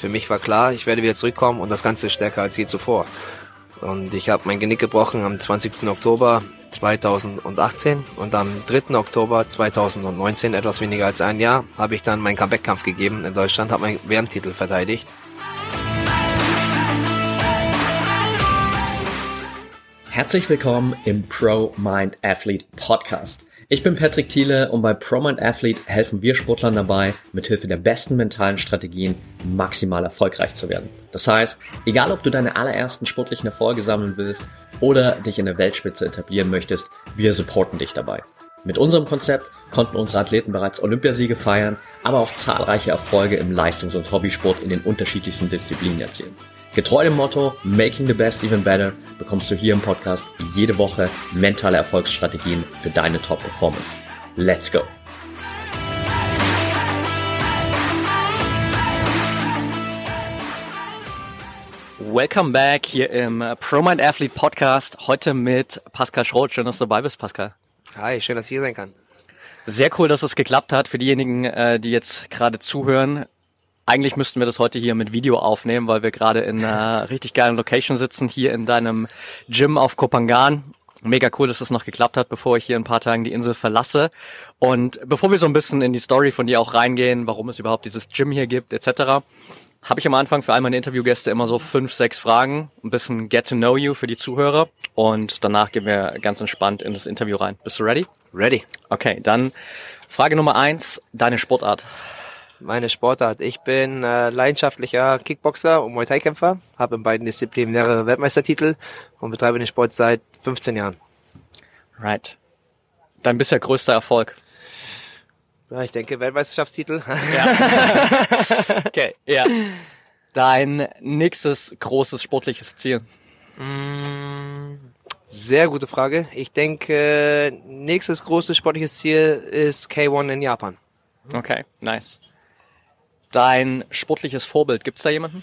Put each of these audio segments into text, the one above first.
für mich war klar, ich werde wieder zurückkommen und das Ganze stärker als je zuvor. Und ich habe mein Genick gebrochen am 20. Oktober 2018 und am 3. Oktober 2019, etwas weniger als ein Jahr, habe ich dann meinen Comeback-Kampf gegeben in Deutschland, habe meinen WM-Titel verteidigt. Herzlich willkommen im Pro Mind Athlete Podcast. Ich bin Patrick Thiele und bei ProMind Athlete helfen wir Sportlern dabei, mithilfe der besten mentalen Strategien maximal erfolgreich zu werden. Das heißt, egal ob du deine allerersten sportlichen Erfolge sammeln willst oder dich in der Weltspitze etablieren möchtest, wir supporten dich dabei. Mit unserem Konzept konnten unsere Athleten bereits Olympiasiege feiern, aber auch zahlreiche Erfolge im Leistungs- und Hobbysport in den unterschiedlichsten Disziplinen erzielen. Getreu dem Motto Making the Best Even Better bekommst du hier im Podcast jede Woche mentale Erfolgsstrategien für deine Top-Performance. Let's go! Welcome back hier im ProMind Athlete Podcast. Heute mit Pascal Schroth. Schön, dass du dabei bist, Pascal. Hi, schön, dass ich hier sein kann. Sehr cool, dass es geklappt hat. Für diejenigen, äh, die jetzt gerade zuhören, eigentlich müssten wir das heute hier mit Video aufnehmen, weil wir gerade in einer richtig geilen Location sitzen, hier in deinem Gym auf Kopangan. Mega cool, dass es noch geklappt hat, bevor ich hier in ein paar Tagen die Insel verlasse. Und bevor wir so ein bisschen in die Story von dir auch reingehen, warum es überhaupt dieses Gym hier gibt, etc., habe ich am Anfang für all meine Interviewgäste immer so fünf, sechs Fragen, ein bisschen Get to Know You für die Zuhörer und danach gehen wir ganz entspannt in das Interview rein. Bist du ready? Ready. Okay, dann Frage Nummer eins, deine Sportart meine Sportart. Ich bin äh, leidenschaftlicher Kickboxer und Muay Thai Kämpfer, habe in beiden Disziplinen mehrere Weltmeistertitel und betreibe den Sport seit 15 Jahren. Right. Dein bisher größter Erfolg? Ja, ich denke Weltmeisterschaftstitel. Ja. okay, ja. Dein nächstes großes sportliches Ziel? Mm, sehr gute Frage. Ich denke, nächstes großes sportliches Ziel ist K1 in Japan. Okay, nice dein sportliches Vorbild? Gibt es da jemanden?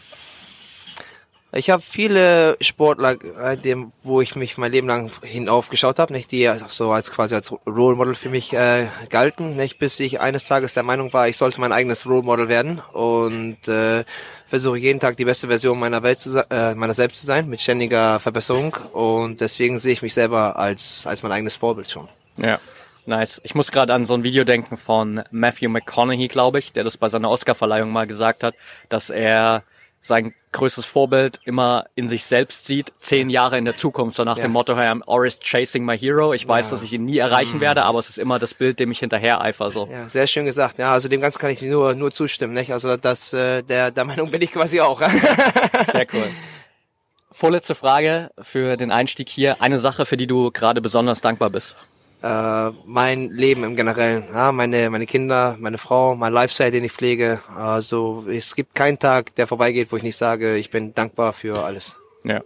Ich habe viele Sportler, äh, dem, wo ich mich mein Leben lang hinaufgeschaut habe, nicht die so als quasi als Role Model für mich äh, galten, nicht bis ich eines Tages der Meinung war, ich sollte mein eigenes Role Model werden und äh, versuche jeden Tag die beste Version meiner Welt zu äh, meiner selbst zu sein mit ständiger Verbesserung und deswegen sehe ich mich selber als als mein eigenes Vorbild schon. Ja. Nice. Ich muss gerade an so ein Video denken von Matthew McConaughey, glaube ich, der das bei seiner Oscarverleihung mal gesagt hat, dass er sein größtes Vorbild immer in sich selbst sieht, zehn Jahre in der Zukunft, so nach ja. dem Motto, hey, I'm always chasing my hero. Ich weiß, ja. dass ich ihn nie erreichen mhm. werde, aber es ist immer das Bild, dem ich hinterher eifer. So. Ja, sehr schön gesagt. Ja, also dem Ganzen kann ich nur nur zustimmen. Nicht? Also das, äh, der der Meinung bin ich quasi auch. sehr cool. Vorletzte Frage für den Einstieg hier. Eine Sache, für die du gerade besonders dankbar bist äh, mein Leben im Generellen, ja, meine meine Kinder, meine Frau, mein Lifestyle, den ich pflege. Also es gibt keinen Tag, der vorbeigeht, wo ich nicht sage, ich bin dankbar für alles. Ja.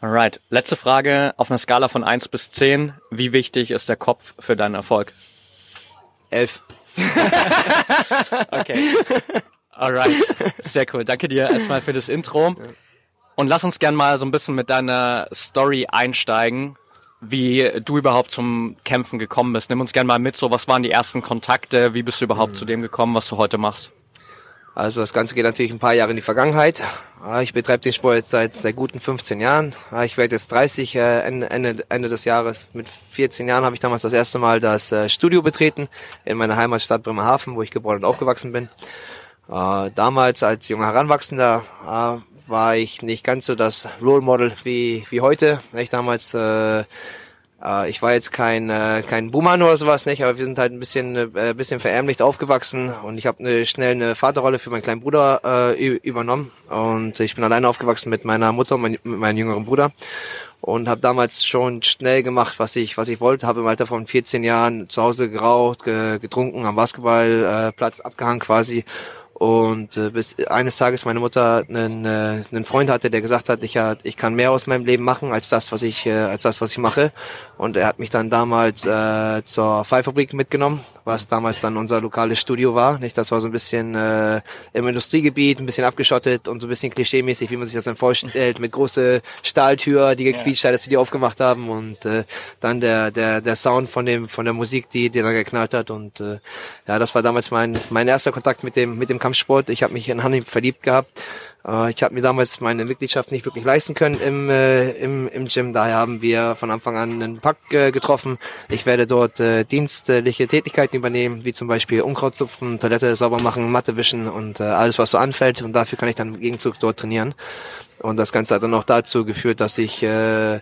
Alright. Letzte Frage auf einer Skala von eins bis zehn. Wie wichtig ist der Kopf für deinen Erfolg? Elf. okay. Alright. Sehr cool. Danke dir erstmal für das Intro. Und lass uns gern mal so ein bisschen mit deiner Story einsteigen wie du überhaupt zum Kämpfen gekommen bist. Nimm uns gerne mal mit, so was waren die ersten Kontakte, wie bist du überhaupt mhm. zu dem gekommen, was du heute machst? Also das Ganze geht natürlich ein paar Jahre in die Vergangenheit. Ich betreibe den Sport jetzt seit, seit guten 15 Jahren. Ich werde jetzt 30 äh, Ende, Ende, Ende des Jahres. Mit 14 Jahren habe ich damals das erste Mal das äh, Studio betreten in meiner Heimatstadt Bremerhaven, wo ich geboren und aufgewachsen bin. Äh, damals als junger Heranwachsender war ich nicht ganz so das Role Model wie, wie heute. Ich damals, äh, äh, ich war jetzt kein, äh, kein Buhmann oder sowas, nicht, aber wir sind halt ein bisschen, äh, bisschen verärmlicht aufgewachsen und ich habe eine, schnell eine Vaterrolle für meinen kleinen Bruder äh, übernommen und ich bin alleine aufgewachsen mit meiner Mutter und mein, meinem jüngeren Bruder und habe damals schon schnell gemacht, was ich was ich wollte. Habe im Alter von 14 Jahren zu Hause geraucht, getrunken, am Basketballplatz abgehangen quasi und äh, bis eines Tages meine Mutter einen, äh, einen Freund hatte, der gesagt hat, ich, äh, ich kann mehr aus meinem Leben machen als das, was ich, äh, als das, was ich mache. Und er hat mich dann damals äh, zur Pfeilfabrik mitgenommen, was damals dann unser lokales Studio war. Nicht, das war so ein bisschen äh, im Industriegebiet, ein bisschen abgeschottet und so ein bisschen klischeemäßig, wie man sich das dann vorstellt, mit große Stahltür, die gequietscht hat, dass wir die aufgemacht haben und äh, dann der der der Sound von dem von der Musik, die die dann geknallt hat und äh, ja, das war damals mein mein erster Kontakt mit dem mit dem Kampf Kampfsport. Ich habe mich in Hanni verliebt gehabt. Äh, ich habe mir damals meine Mitgliedschaft nicht wirklich leisten können im, äh, im, im Gym. Daher haben wir von Anfang an einen Pakt äh, getroffen. Ich werde dort äh, dienstliche Tätigkeiten übernehmen, wie zum Beispiel Unkraut zupfen, Toilette sauber machen, Matte wischen und äh, alles, was so anfällt. Und dafür kann ich dann im Gegenzug dort trainieren. Und das Ganze hat dann auch dazu geführt, dass ich äh,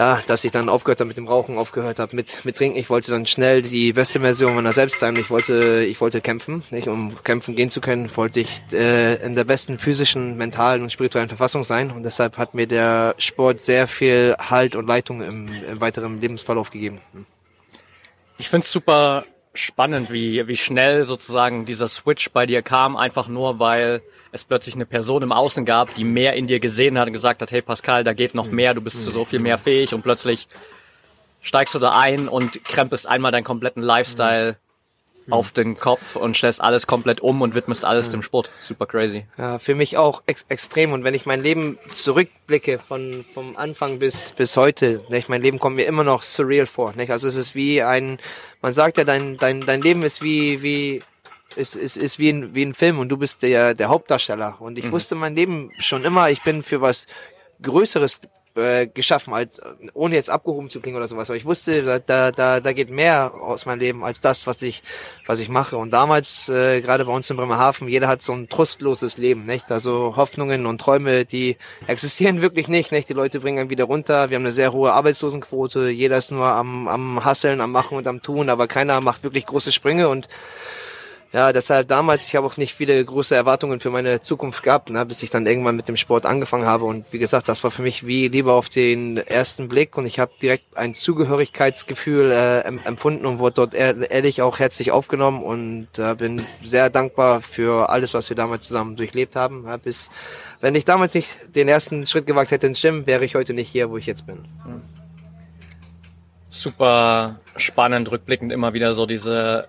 ja, dass ich dann aufgehört habe mit dem Rauchen, aufgehört habe mit, mit Trinken. Ich wollte dann schnell die beste Version meiner selbst sein. Ich wollte, ich wollte kämpfen, nicht? Um kämpfen gehen zu können, wollte ich äh, in der besten physischen, mentalen und spirituellen Verfassung sein. Und deshalb hat mir der Sport sehr viel Halt und Leitung im, im weiteren Lebensverlauf gegeben. Ich find's super spannend, wie, wie schnell sozusagen dieser Switch bei dir kam, einfach nur weil es plötzlich eine Person im Außen gab, die mehr in dir gesehen hat und gesagt hat, hey Pascal, da geht noch mhm. mehr, du bist so viel mehr fähig und plötzlich steigst du da ein und krempelst einmal deinen kompletten Lifestyle mhm. auf den Kopf und stellst alles komplett um und widmest alles mhm. dem Sport. Super crazy. Ja, für mich auch ex extrem. Und wenn ich mein Leben zurückblicke von vom Anfang bis bis heute, nicht, mein Leben kommt mir immer noch surreal vor. Nicht? Also es ist wie ein, man sagt ja, dein dein dein Leben ist wie wie ist, ist, ist wie, ein, wie ein Film und du bist der, der Hauptdarsteller. Und ich mhm. wusste mein Leben schon immer, ich bin für was Größeres äh, geschaffen, als, ohne jetzt abgehoben zu klingen oder sowas. Aber ich wusste, da, da, da geht mehr aus meinem Leben als das, was ich, was ich mache. Und damals, äh, gerade bei uns in Bremerhaven, jeder hat so ein trostloses Leben, nicht? Also Hoffnungen und Träume, die existieren wirklich nicht, nicht? Die Leute bringen einen wieder runter. Wir haben eine sehr hohe Arbeitslosenquote. Jeder ist nur am, am Hasseln, am Machen und am Tun, aber keiner macht wirklich große Sprünge und ja, deshalb damals, ich habe auch nicht viele große Erwartungen für meine Zukunft gehabt, ne, bis ich dann irgendwann mit dem Sport angefangen habe. Und wie gesagt, das war für mich wie lieber auf den ersten Blick und ich habe direkt ein Zugehörigkeitsgefühl äh, empfunden und wurde dort ehrlich auch herzlich aufgenommen und äh, bin sehr dankbar für alles, was wir damals zusammen durchlebt haben. Ja, bis wenn ich damals nicht den ersten Schritt gewagt hätte ins Gym, wäre ich heute nicht hier, wo ich jetzt bin. Super spannend, rückblickend immer wieder so diese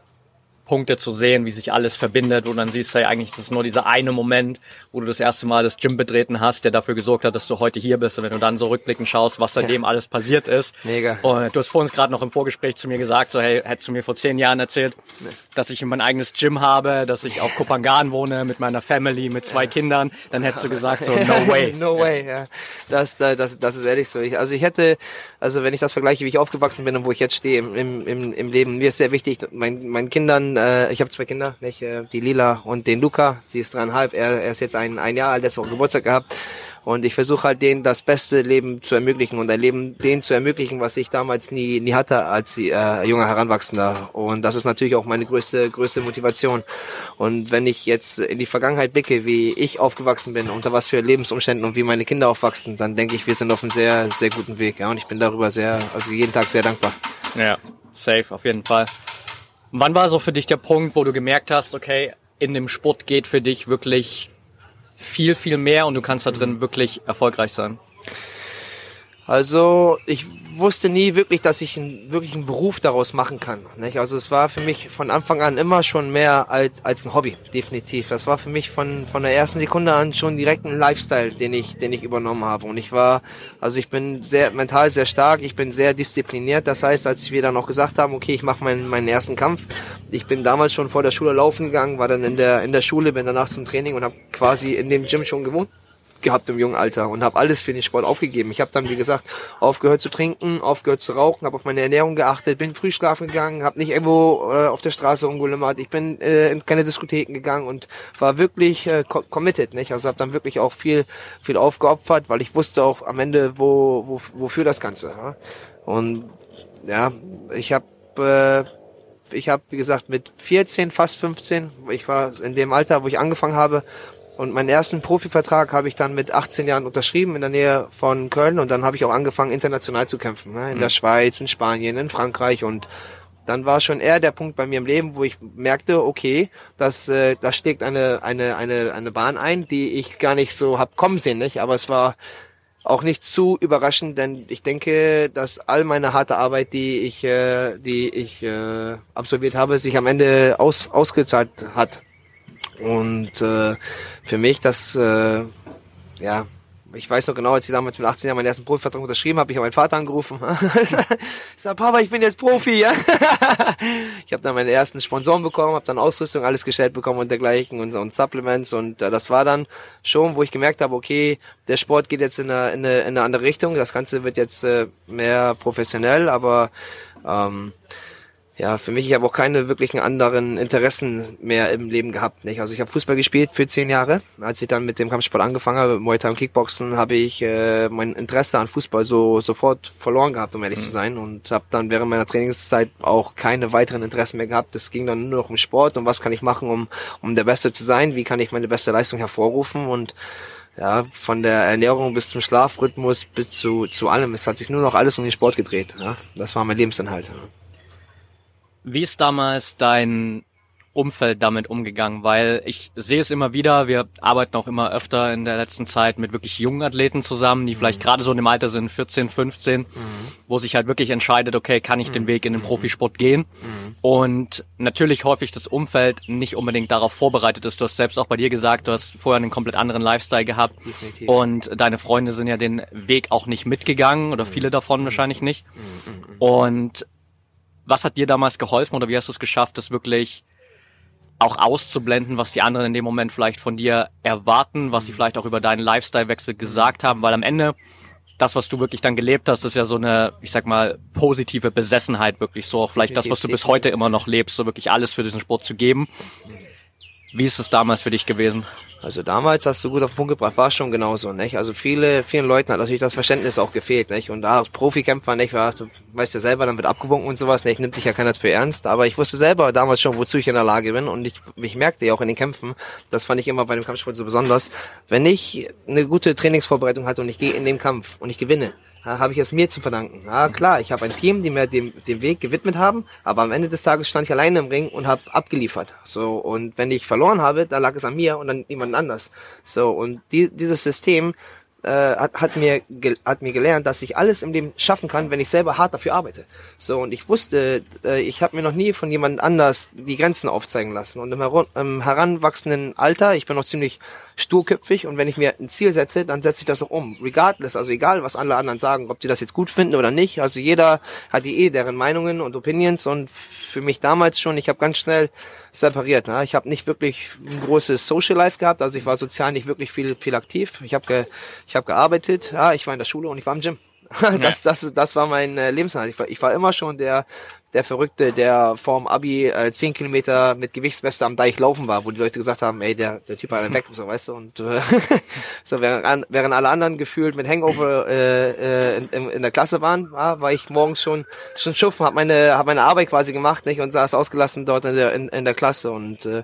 Punkte zu sehen, wie sich alles verbindet, wo dann siehst, hey, eigentlich ist es nur dieser eine Moment, wo du das erste Mal das Gym betreten hast, der dafür gesorgt hat, dass du heute hier bist. Und wenn du dann so rückblickend schaust, was seitdem ja. alles passiert ist. Mega. Und du hast vorhin gerade noch im Vorgespräch zu mir gesagt, so, hey, hättest du mir vor zehn Jahren erzählt, nee. Dass ich mein eigenes Gym habe, dass ich auf Kopangan wohne mit meiner Family, mit zwei ja. Kindern, dann hättest du gesagt, so, no way. no way, ja. Das, äh, das, das ist ehrlich so. Ich, also ich hätte, also wenn ich das vergleiche, wie ich aufgewachsen bin und wo ich jetzt stehe im, im, im Leben, mir ist sehr wichtig, mein, meinen Kindern äh, ich habe zwei Kinder, nicht, äh, die Lila und den Luca. Sie ist dreieinhalb. Er, er ist jetzt ein, ein Jahr alt, der hat Geburtstag gehabt. Und ich versuche halt denen das beste Leben zu ermöglichen und ein Leben denen zu ermöglichen, was ich damals nie, nie hatte als äh, junger Heranwachsender. Und das ist natürlich auch meine größte, größte Motivation. Und wenn ich jetzt in die Vergangenheit blicke, wie ich aufgewachsen bin, unter was für Lebensumständen und wie meine Kinder aufwachsen, dann denke ich, wir sind auf einem sehr, sehr guten Weg. Ja, und ich bin darüber sehr, also jeden Tag sehr dankbar. Ja, safe, auf jeden Fall. Wann war so für dich der Punkt, wo du gemerkt hast, okay, in dem Sport geht für dich wirklich viel, viel mehr und du kannst da drin wirklich erfolgreich sein? Also ich wusste nie wirklich, dass ich einen, wirklich einen Beruf daraus machen kann. Nicht? Also es war für mich von Anfang an immer schon mehr als, als ein Hobby, definitiv. Das war für mich von, von der ersten Sekunde an schon direkt ein Lifestyle, den ich, den ich übernommen habe. Und ich war, also ich bin sehr mental sehr stark, ich bin sehr diszipliniert. Das heißt, als wir dann auch gesagt haben, okay, ich mache meinen, meinen ersten Kampf, ich bin damals schon vor der Schule laufen gegangen, war dann in der, in der Schule, bin danach zum Training und habe quasi in dem Gym schon gewohnt gehabt im jungen Alter und habe alles für den Sport aufgegeben. Ich habe dann, wie gesagt, aufgehört zu trinken, aufgehört zu rauchen, habe auf meine Ernährung geachtet, bin früh schlafen gegangen, habe nicht irgendwo äh, auf der Straße rumgelümmert, ich bin äh, in keine Diskotheken gegangen und war wirklich äh, committed, nicht? Also habe dann wirklich auch viel viel aufgeopfert, weil ich wusste auch am Ende, wo, wo wofür das Ganze. Ja? Und ja, ich habe äh, ich habe, wie gesagt, mit 14, fast 15, ich war in dem Alter, wo ich angefangen habe, und meinen ersten Profivertrag habe ich dann mit 18 Jahren unterschrieben in der Nähe von Köln und dann habe ich auch angefangen international zu kämpfen, ne? in mhm. der Schweiz, in Spanien, in Frankreich und dann war schon eher der Punkt bei mir im Leben, wo ich merkte, okay, das äh, das schlägt eine eine eine eine Bahn ein, die ich gar nicht so hab kommen sehen, nicht, aber es war auch nicht zu überraschend, denn ich denke, dass all meine harte Arbeit, die ich äh, die ich äh, absolviert habe, sich am Ende aus ausgezahlt hat. Und äh, für mich, das, äh, ja, ich weiß noch genau, als ich damals mit 18 Jahren meinen ersten Profivertrag unterschrieben habe, ich habe meinen Vater angerufen. ich sag, Papa, ich bin jetzt Profi. ich habe dann meine ersten Sponsoren bekommen, habe dann Ausrüstung, alles gestellt bekommen und dergleichen und, und Supplements und äh, das war dann schon, wo ich gemerkt habe, okay, der Sport geht jetzt in eine, in eine, in eine andere Richtung, das Ganze wird jetzt äh, mehr professionell, aber ähm, ja, für mich, ich habe auch keine wirklichen anderen Interessen mehr im Leben gehabt. Nicht? Also ich habe Fußball gespielt für zehn Jahre. Als ich dann mit dem Kampfsport angefangen habe, Muay Thai und Kickboxen, habe ich äh, mein Interesse an Fußball so sofort verloren gehabt, um ehrlich mhm. zu sein. Und habe dann während meiner Trainingszeit auch keine weiteren Interessen mehr gehabt. Es ging dann nur noch um Sport und was kann ich machen, um, um der Beste zu sein, wie kann ich meine beste Leistung hervorrufen und ja, von der Ernährung bis zum Schlafrhythmus bis zu, zu allem. Es hat sich nur noch alles um den Sport gedreht. Ja? Das war mein Lebensinhalt. Ja. Wie ist damals dein Umfeld damit umgegangen? Weil ich sehe es immer wieder, wir arbeiten auch immer öfter in der letzten Zeit mit wirklich jungen Athleten zusammen, die vielleicht mhm. gerade so in dem Alter sind, 14, 15, mhm. wo sich halt wirklich entscheidet, okay, kann ich den mhm. Weg in den Profisport gehen? Mhm. Und natürlich häufig das Umfeld nicht unbedingt darauf vorbereitet ist. Du hast selbst auch bei dir gesagt, du hast vorher einen komplett anderen Lifestyle gehabt Definitiv. und deine Freunde sind ja den Weg auch nicht mitgegangen oder mhm. viele davon wahrscheinlich nicht. Und was hat dir damals geholfen oder wie hast du es geschafft, das wirklich auch auszublenden, was die anderen in dem Moment vielleicht von dir erwarten, was sie vielleicht auch über deinen Lifestyle-Wechsel gesagt haben, weil am Ende das, was du wirklich dann gelebt hast, ist ja so eine, ich sag mal, positive Besessenheit wirklich so, auch vielleicht das, was du bis heute immer noch lebst, so wirklich alles für diesen Sport zu geben. Wie ist es damals für dich gewesen? Also damals hast du gut auf den Punkt gebracht, war schon genauso, nicht? Also viele, vielen Leuten hat natürlich das Verständnis auch gefehlt, nicht? Und da als Profikämpfer, nicht? War, du weißt ja selber, dann wird abgewunken und sowas, nicht? Nimmt dich ja keiner für ernst. Aber ich wusste selber damals schon, wozu ich in der Lage bin. Und ich, ich merkte ja auch in den Kämpfen, das fand ich immer bei dem Kampfsport so besonders, wenn ich eine gute Trainingsvorbereitung hatte und ich gehe in den Kampf und ich gewinne, habe ich es mir zu verdanken. Ja, klar, ich habe ein Team, die mir dem, dem Weg gewidmet haben, aber am Ende des Tages stand ich alleine im Ring und habe abgeliefert. So und wenn ich verloren habe, dann lag es an mir und an jemand anders. So und die, dieses System äh, hat, hat mir hat mir gelernt, dass ich alles im Leben schaffen kann, wenn ich selber hart dafür arbeite. So und ich wusste, äh, ich habe mir noch nie von jemand anders die Grenzen aufzeigen lassen und im, im heranwachsenden Alter, ich bin noch ziemlich sturköpfig und wenn ich mir ein Ziel setze, dann setze ich das auch um. Regardless, also egal, was alle anderen sagen, ob sie das jetzt gut finden oder nicht. Also jeder hat die eh deren Meinungen und Opinions und für mich damals schon, ich habe ganz schnell separiert. Ne? Ich habe nicht wirklich ein großes Social Life gehabt, also ich war sozial nicht wirklich viel, viel aktiv. Ich habe ich hab gearbeitet, ja, ich war in der Schule und ich war im Gym. das, das, das war mein äh, Lebensinhalt. Ich war, ich war immer schon der, der Verrückte, der vorm Abi äh, 10 Kilometer mit Gewichtsweste am Deich laufen war, wo die Leute gesagt haben, ey, der, der Typ hat einen weg, so weißt du, und äh, so während, während alle anderen gefühlt mit Hangover äh, äh, in, in der Klasse waren, war, war ich morgens schon schon schuffen, hab meine hab meine Arbeit quasi gemacht, nicht und saß ausgelassen dort in der in, in der Klasse und äh,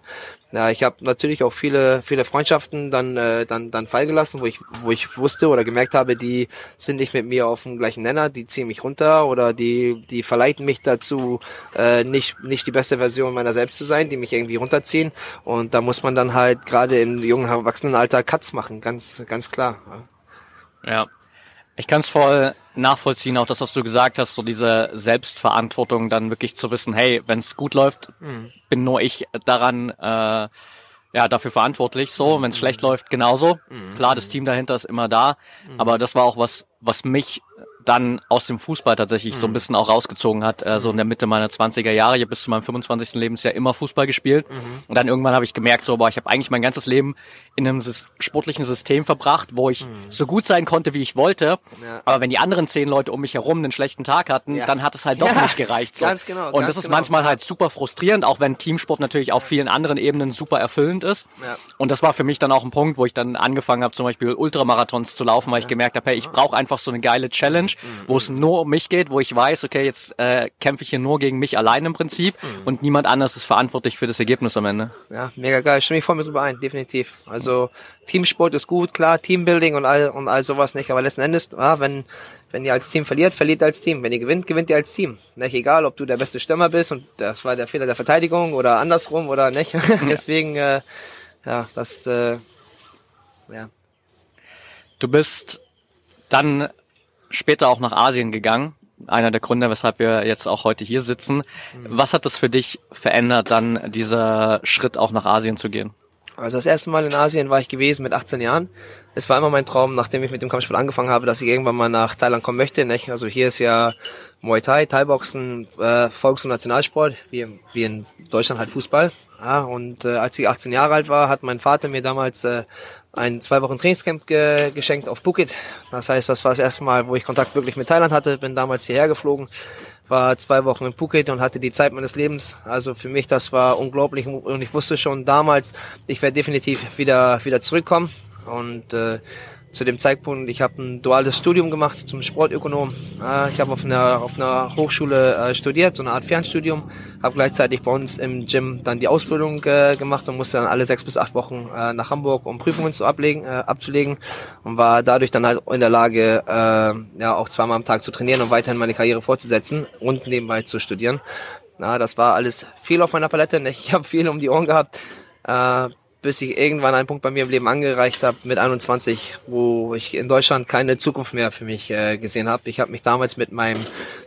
ja, ich habe natürlich auch viele, viele Freundschaften dann, äh, dann, dann fallgelassen, wo ich, wo ich wusste oder gemerkt habe, die sind nicht mit mir auf dem gleichen Nenner, die ziehen mich runter oder die, die verleiten mich dazu, äh, nicht, nicht die beste Version meiner selbst zu sein, die mich irgendwie runterziehen. Und da muss man dann halt gerade im jungen Erwachsenenalter Cuts machen, ganz, ganz klar. Ja, ja. ich kann es voll nachvollziehen, auch das, was du gesagt hast, so diese Selbstverantwortung, dann wirklich zu wissen, hey, wenn es gut läuft, mhm. bin nur ich daran äh, ja dafür verantwortlich. So, wenn es schlecht läuft, genauso. Mhm. Klar, das Team dahinter ist immer da, mhm. aber das war auch was, was mich dann aus dem Fußball tatsächlich mhm. so ein mhm. bisschen auch rausgezogen hat, äh, so in der Mitte meiner 20er Jahre. Ich habe bis zu meinem 25. Lebensjahr immer Fußball gespielt. Mhm. Und dann irgendwann habe ich gemerkt, so, boah, ich habe eigentlich mein ganzes Leben in einem sportlichen System verbracht, wo ich mhm. so gut sein konnte, wie ich wollte. Ja. Aber wenn die anderen zehn Leute um mich herum einen schlechten Tag hatten, ja. dann hat es halt doch ja. nicht gereicht. So. Ganz genau. Und das ist genau. manchmal halt super frustrierend, auch wenn Teamsport natürlich auf vielen anderen Ebenen super erfüllend ist. Und das war für mich dann auch ein Punkt, wo ich dann angefangen habe, zum Beispiel Ultramarathons zu laufen, weil ich gemerkt habe, hey, ich brauche einfach so eine geile Challenge, wo es nur um mich geht, wo ich weiß, okay, jetzt äh, kämpfe ich hier nur gegen mich allein im Prinzip mhm. und niemand anders ist verantwortlich für das Ergebnis am Ende. Ja, mega geil. Stimme ich voll mit drüber ein, definitiv. Also Teamsport ist gut, klar, Teambuilding und all und all sowas nicht, aber letzten Endes, ja, wenn wenn ihr als Team verliert, verliert ihr als Team. Wenn ihr gewinnt, gewinnt ihr als Team. Nicht egal, ob du der beste Stürmer bist und das war der Fehler der Verteidigung oder andersrum oder nicht. Deswegen, äh, ja, das, äh, ja. Du bist dann später auch nach Asien gegangen. Einer der Gründe, weshalb wir jetzt auch heute hier sitzen. Mhm. Was hat das für dich verändert, dann dieser Schritt auch nach Asien zu gehen? Also das erste Mal in Asien war ich gewesen mit 18 Jahren. Es war immer mein Traum, nachdem ich mit dem Kampfsport angefangen habe, dass ich irgendwann mal nach Thailand kommen möchte. Nicht? Also hier ist ja Muay Thai, Thai-Boxen, äh, Volks- und Nationalsport, wie, wie in Deutschland halt Fußball. Ja, und äh, als ich 18 Jahre alt war, hat mein Vater mir damals äh, ein zwei Wochen Trainingscamp ge geschenkt auf Phuket. Das heißt, das war das erste Mal, wo ich Kontakt wirklich mit Thailand hatte. Bin damals hierher geflogen, war zwei Wochen in Phuket und hatte die Zeit meines Lebens. Also für mich, das war unglaublich und ich wusste schon damals, ich werde definitiv wieder wieder zurückkommen und äh, zu dem Zeitpunkt, ich habe ein duales Studium gemacht zum Sportökonom. Ich habe auf einer, auf einer Hochschule äh, studiert, so eine Art Fernstudium. Habe gleichzeitig bei uns im Gym dann die Ausbildung äh, gemacht und musste dann alle sechs bis acht Wochen äh, nach Hamburg, um Prüfungen zu ablegen, abzulegen. Und war dadurch dann halt in der Lage, ja auch zweimal am Tag zu trainieren und weiterhin meine Karriere fortzusetzen und nebenbei zu studieren. Na, das war alles viel auf meiner Palette. Ich habe viel um die Ohren gehabt. Bis ich irgendwann einen Punkt bei mir im Leben angereicht habe mit 21, wo ich in Deutschland keine Zukunft mehr für mich äh, gesehen habe. Ich habe mich damals mit meinem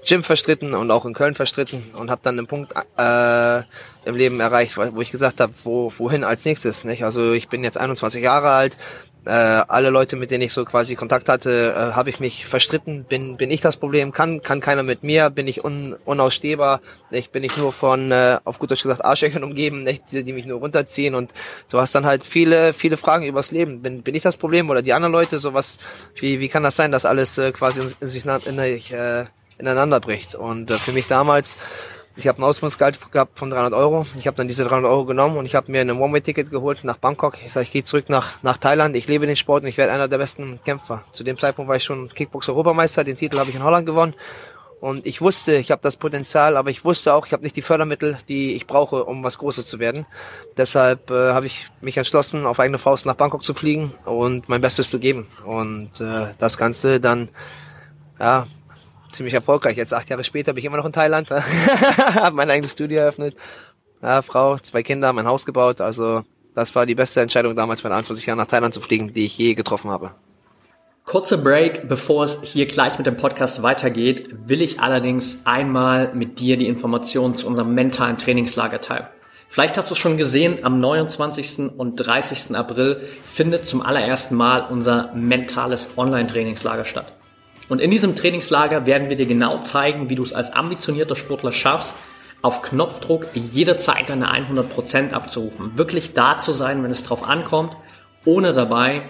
Gym verstritten und auch in Köln verstritten und habe dann einen Punkt äh, im Leben erreicht, wo ich gesagt habe, wo, wohin als nächstes. Nicht? Also ich bin jetzt 21 Jahre alt, äh, alle Leute, mit denen ich so quasi Kontakt hatte, äh, habe ich mich verstritten. Bin bin ich das Problem? Kann kann keiner mit mir? Bin ich un, unausstehbar? Ich bin ich nur von äh, auf gut Deutsch gesagt Arschlöchern umgeben, nicht, die, die mich nur runterziehen und du hast dann halt viele viele Fragen übers Leben. Bin bin ich das Problem oder die anderen Leute? Sowas wie wie kann das sein, dass alles äh, quasi in, in sich in, äh, ineinander bricht? Und äh, für mich damals ich habe ein Ausbildungsgehalt gehabt von 300 Euro. Ich habe dann diese 300 Euro genommen und ich habe mir ein One-Way-Ticket geholt nach Bangkok. Ich sage, ich gehe zurück nach, nach Thailand. Ich lebe den Sport und ich werde einer der besten Kämpfer. Zu dem Zeitpunkt war ich schon Kickbox-Europameister. Den Titel habe ich in Holland gewonnen. Und ich wusste, ich habe das Potenzial, aber ich wusste auch, ich habe nicht die Fördermittel, die ich brauche, um was Großes zu werden. Deshalb äh, habe ich mich entschlossen, auf eigene Faust nach Bangkok zu fliegen und mein Bestes zu geben. Und äh, das Ganze dann ja, ziemlich erfolgreich. Jetzt acht Jahre später bin ich immer noch in Thailand, habe mein eigenes Studio eröffnet, ja, Frau, zwei Kinder, mein Haus gebaut. Also das war die beste Entscheidung damals mit 21 Jahren nach Thailand zu fliegen, die ich je getroffen habe. Kurzer Break, bevor es hier gleich mit dem Podcast weitergeht, will ich allerdings einmal mit dir die Informationen zu unserem mentalen Trainingslager teilen. Vielleicht hast du es schon gesehen, am 29. und 30. April findet zum allerersten Mal unser mentales Online-Trainingslager statt. Und in diesem Trainingslager werden wir dir genau zeigen, wie du es als ambitionierter Sportler schaffst, auf Knopfdruck jederzeit deine 100% abzurufen. Wirklich da zu sein, wenn es drauf ankommt, ohne dabei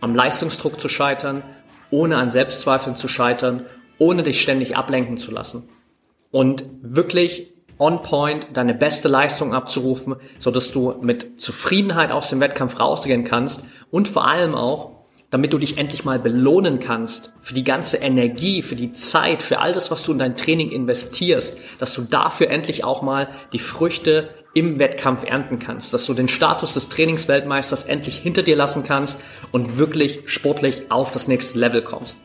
am Leistungsdruck zu scheitern, ohne an Selbstzweifeln zu scheitern, ohne dich ständig ablenken zu lassen. Und wirklich on point deine beste Leistung abzurufen, so dass du mit Zufriedenheit aus dem Wettkampf rausgehen kannst und vor allem auch damit du dich endlich mal belohnen kannst für die ganze Energie, für die Zeit, für all das, was du in dein Training investierst, dass du dafür endlich auch mal die Früchte im Wettkampf ernten kannst, dass du den Status des Trainingsweltmeisters endlich hinter dir lassen kannst und wirklich sportlich auf das nächste Level kommst.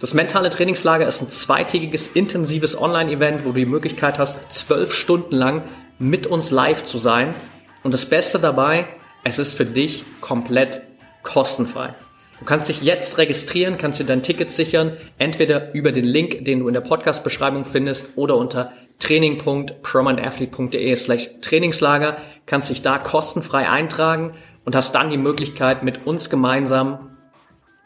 Das mentale Trainingslager ist ein zweitägiges, intensives Online-Event, wo du die Möglichkeit hast, zwölf Stunden lang mit uns live zu sein. Und das Beste dabei, es ist für dich komplett kostenfrei. Du kannst dich jetzt registrieren, kannst dir dein Ticket sichern, entweder über den Link, den du in der Podcast-Beschreibung findest, oder unter training.prominentathlete.de slash Trainingslager, kannst dich da kostenfrei eintragen und hast dann die Möglichkeit, mit uns gemeinsam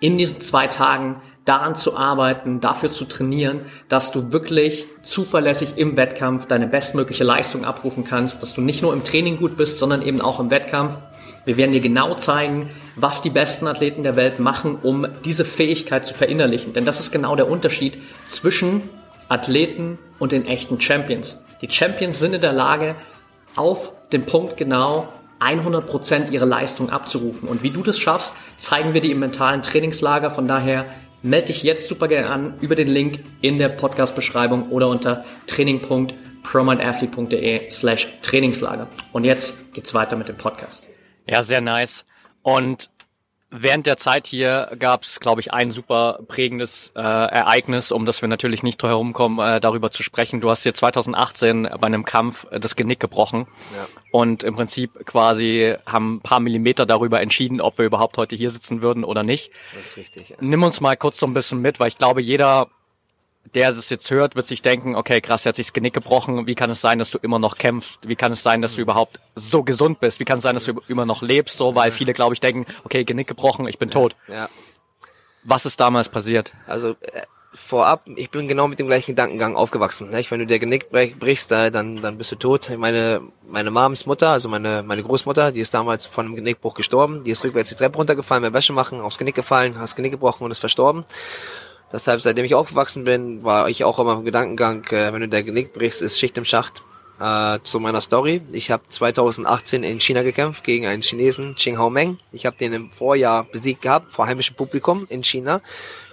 in diesen zwei Tagen daran zu arbeiten, dafür zu trainieren, dass du wirklich zuverlässig im Wettkampf deine bestmögliche Leistung abrufen kannst, dass du nicht nur im Training gut bist, sondern eben auch im Wettkampf. Wir werden dir genau zeigen, was die besten Athleten der Welt machen, um diese Fähigkeit zu verinnerlichen. Denn das ist genau der Unterschied zwischen Athleten und den echten Champions. Die Champions sind in der Lage, auf den Punkt genau 100% ihre Leistung abzurufen. Und wie du das schaffst, zeigen wir dir im mentalen Trainingslager. Von daher melde dich jetzt super gerne an über den Link in der Podcast-Beschreibung oder unter training.prominentathlete.de slash Trainingslager. Und jetzt geht's weiter mit dem Podcast. Ja, sehr nice. Und während der Zeit hier gab es, glaube ich, ein super prägendes äh, Ereignis, um das wir natürlich nicht herumkommen, äh, darüber zu sprechen. Du hast hier 2018 bei einem Kampf äh, das Genick gebrochen ja. und im Prinzip quasi haben ein paar Millimeter darüber entschieden, ob wir überhaupt heute hier sitzen würden oder nicht. Das ist richtig. Ja. Nimm uns mal kurz so ein bisschen mit, weil ich glaube, jeder der das jetzt hört, wird sich denken, okay, krass, er hat sich das Genick gebrochen. Wie kann es sein, dass du immer noch kämpfst? Wie kann es sein, dass du überhaupt so gesund bist? Wie kann es sein, dass du immer noch lebst? So, weil viele, glaube ich, denken, okay, Genick gebrochen, ich bin tot. Ja. Was ist damals passiert? Also äh, vorab, ich bin genau mit dem gleichen Gedankengang aufgewachsen. Nicht? Wenn du dir Genick brichst, dann, dann bist du tot. Meine, meine Mams Mutter, also meine, meine Großmutter, die ist damals von einem Genickbruch gestorben. Die ist rückwärts die Treppe runtergefallen, beim Wäsche machen, aufs Genick gefallen, hast Genick gebrochen und ist verstorben. Deshalb, seitdem ich aufgewachsen bin, war ich auch immer im Gedankengang, äh, wenn du der Genick brichst, ist Schicht im Schacht. Äh, zu meiner Story. Ich habe 2018 in China gekämpft gegen einen Chinesen, Ching Hao Meng. Ich habe den im Vorjahr besiegt gehabt, vor heimischem Publikum in China.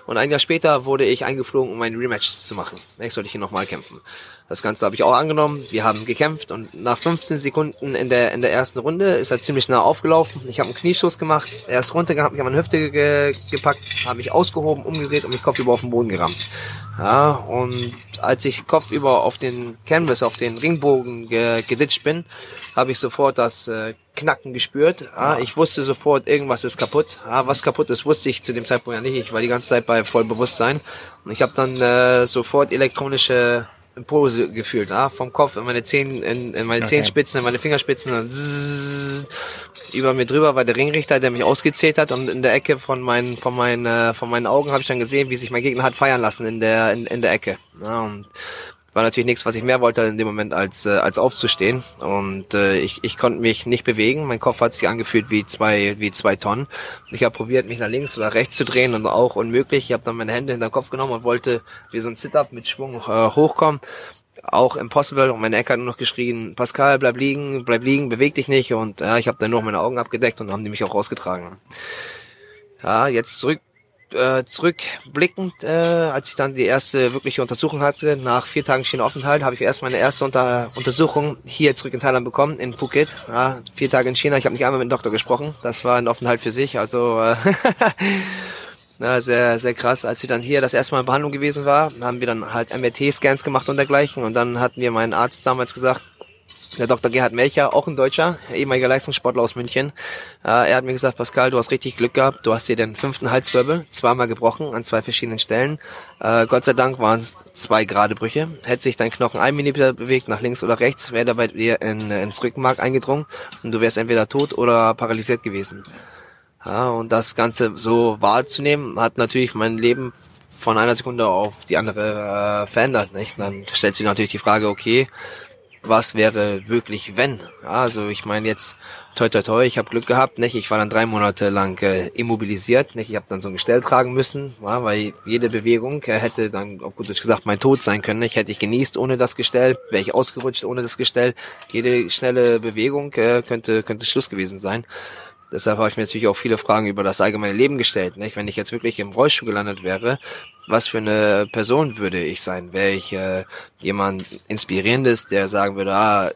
Und ein Jahr später wurde ich eingeflogen, um ein Rematch zu machen. Ich sollte hier nochmal kämpfen. Das Ganze habe ich auch angenommen. Wir haben gekämpft und nach 15 Sekunden in der in der ersten Runde ist er ziemlich nah aufgelaufen. Ich habe einen Knieschuss gemacht. Er ist runtergehabt, ich habe meine Hüfte ge gepackt, habe mich ausgehoben, umgedreht und mich kopfüber auf den Boden gerammt. Ja, und als ich kopfüber auf den Canvas, auf den Ringbogen ge geditscht bin, habe ich sofort das äh, Knacken gespürt. Ja, ich wusste sofort, irgendwas ist kaputt. Ja, was kaputt ist, wusste ich zu dem Zeitpunkt ja nicht. Ich war die ganze Zeit bei Vollbewusstsein. Und ich habe dann äh, sofort elektronische Impulse gefühlt, ah, vom Kopf in meine Zehen, in, in meine okay. Zehenspitzen, in meine Fingerspitzen und zzz, über mir drüber war der Ringrichter, der mich ausgezählt hat und in der Ecke von meinen, von meinen, äh, von meinen Augen habe ich dann gesehen, wie sich mein Gegner hat feiern lassen in der, in, in der Ecke. Ja, und war natürlich nichts, was ich mehr wollte in dem Moment als äh, als aufzustehen und äh, ich ich konnte mich nicht bewegen. Mein Kopf hat sich angefühlt wie zwei wie zwei Tonnen. Ich habe probiert mich nach links oder rechts zu drehen und auch unmöglich. Ich habe dann meine Hände hinter den Kopf genommen und wollte wie so ein Sit-up mit Schwung äh, hochkommen. Auch impossible und meine Ecke hat nur noch geschrien, Pascal, bleib liegen, bleib liegen, beweg dich nicht und ja, ich habe dann nur meine Augen abgedeckt und haben die mich auch rausgetragen. Ja, jetzt zurück äh, zurückblickend, äh, als ich dann die erste wirkliche Untersuchung hatte, nach vier Tagen China-Aufenthalt, habe ich erst meine erste Unter Untersuchung hier zurück in Thailand bekommen, in Phuket. Ja, vier Tage in China, ich habe nicht einmal mit dem Doktor gesprochen. Das war ein Aufenthalt für sich, also äh, na, sehr, sehr krass. Als sie dann hier das erste Mal in Behandlung gewesen war, haben wir dann halt MRT-Scans gemacht und dergleichen. Und dann hat mir mein Arzt damals gesagt, der Dr. Gerhard Melcher, auch ein Deutscher, ehemaliger Leistungssportler aus München. Äh, er hat mir gesagt, Pascal, du hast richtig Glück gehabt. Du hast dir den fünften Halswirbel zweimal gebrochen an zwei verschiedenen Stellen. Äh, Gott sei Dank waren es zwei gerade Brüche. Hätte sich dein Knochen ein Millimeter bewegt, nach links oder rechts, wäre dabei dir in, ins Rückenmark eingedrungen und du wärst entweder tot oder paralysiert gewesen. Und das Ganze so wahrzunehmen, hat natürlich mein Leben von einer Sekunde auf die andere äh, verändert. Nicht? Dann stellt sich natürlich die Frage, okay, was wäre wirklich wenn? Also ich meine jetzt toi toi toi, ich habe Glück gehabt, nicht? Ich war dann drei Monate lang äh, immobilisiert, nicht? Ich habe dann so ein Gestell tragen müssen, ja, weil jede Bewegung äh, hätte dann auf gut Deutsch gesagt mein Tod sein können. Ich hätte ich genießt ohne das Gestell, wäre ich ausgerutscht ohne das Gestell. Jede schnelle Bewegung äh, könnte könnte Schluss gewesen sein. Deshalb habe ich mir natürlich auch viele Fragen über das allgemeine Leben gestellt. Nicht? Wenn ich jetzt wirklich im Rollstuhl gelandet wäre, was für eine Person würde ich sein? Wäre ich äh, jemand Inspirierendes, der sagen würde, ah,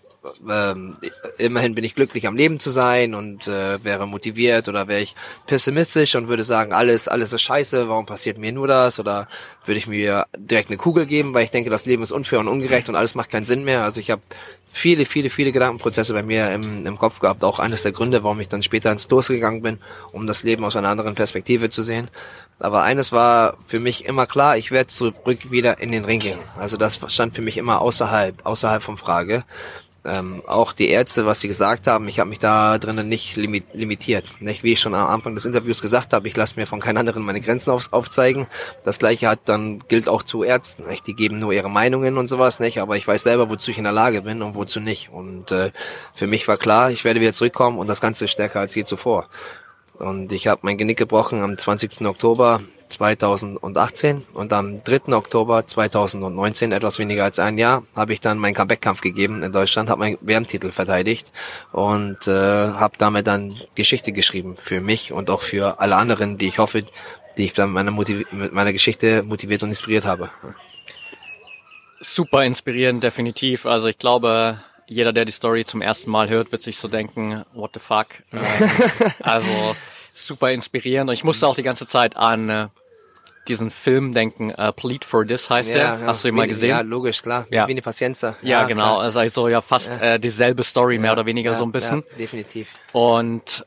ähm, immerhin bin ich glücklich am Leben zu sein und äh, wäre motiviert oder wäre ich pessimistisch und würde sagen, alles, alles ist scheiße, warum passiert mir nur das? Oder würde ich mir direkt eine Kugel geben, weil ich denke, das Leben ist unfair und ungerecht und alles macht keinen Sinn mehr. Also ich habe viele, viele, viele Gedankenprozesse bei mir im, im Kopf gehabt. Auch eines der Gründe, warum ich dann später ins Los gegangen bin, um das Leben aus einer anderen Perspektive zu sehen. Aber eines war für mich immer klar, ich werde zurück wieder in den Ring gehen. Also das stand für mich immer außerhalb, außerhalb von Frage. Ähm, auch die Ärzte, was sie gesagt haben, ich habe mich da drinnen nicht limitiert. Nicht, wie ich schon am Anfang des Interviews gesagt habe, ich lasse mir von keinem anderen meine Grenzen auf, aufzeigen. Das gleiche hat dann gilt auch zu Ärzten. Nicht? Die geben nur ihre Meinungen und sowas, nicht, aber ich weiß selber, wozu ich in der Lage bin und wozu nicht. Und äh, für mich war klar, ich werde wieder zurückkommen und das Ganze stärker als je zuvor. Und ich habe mein Genick gebrochen am 20. Oktober 2018 und am 3. Oktober 2019, etwas weniger als ein Jahr, habe ich dann meinen Comeback-Kampf gegeben in Deutschland, habe meinen WM-Titel verteidigt und äh, habe damit dann Geschichte geschrieben für mich und auch für alle anderen, die ich hoffe, die ich dann meiner mit meiner Geschichte motiviert und inspiriert habe. Super inspirierend, definitiv. Also ich glaube, jeder, der die Story zum ersten Mal hört, wird sich so denken, what the fuck. Ähm, also super inspirierend. Und ich musste auch die ganze Zeit an äh, diesen Film denken, uh, Plead for This heißt ja, der. Ja. Hast du ihn mal gesehen? Ja, logisch, klar. Ja. Wie eine Pacienza. Ja, ja genau. Klar. Also, also ja fast ja. Äh, dieselbe Story, mehr oder weniger so ein bisschen. Definitiv. Und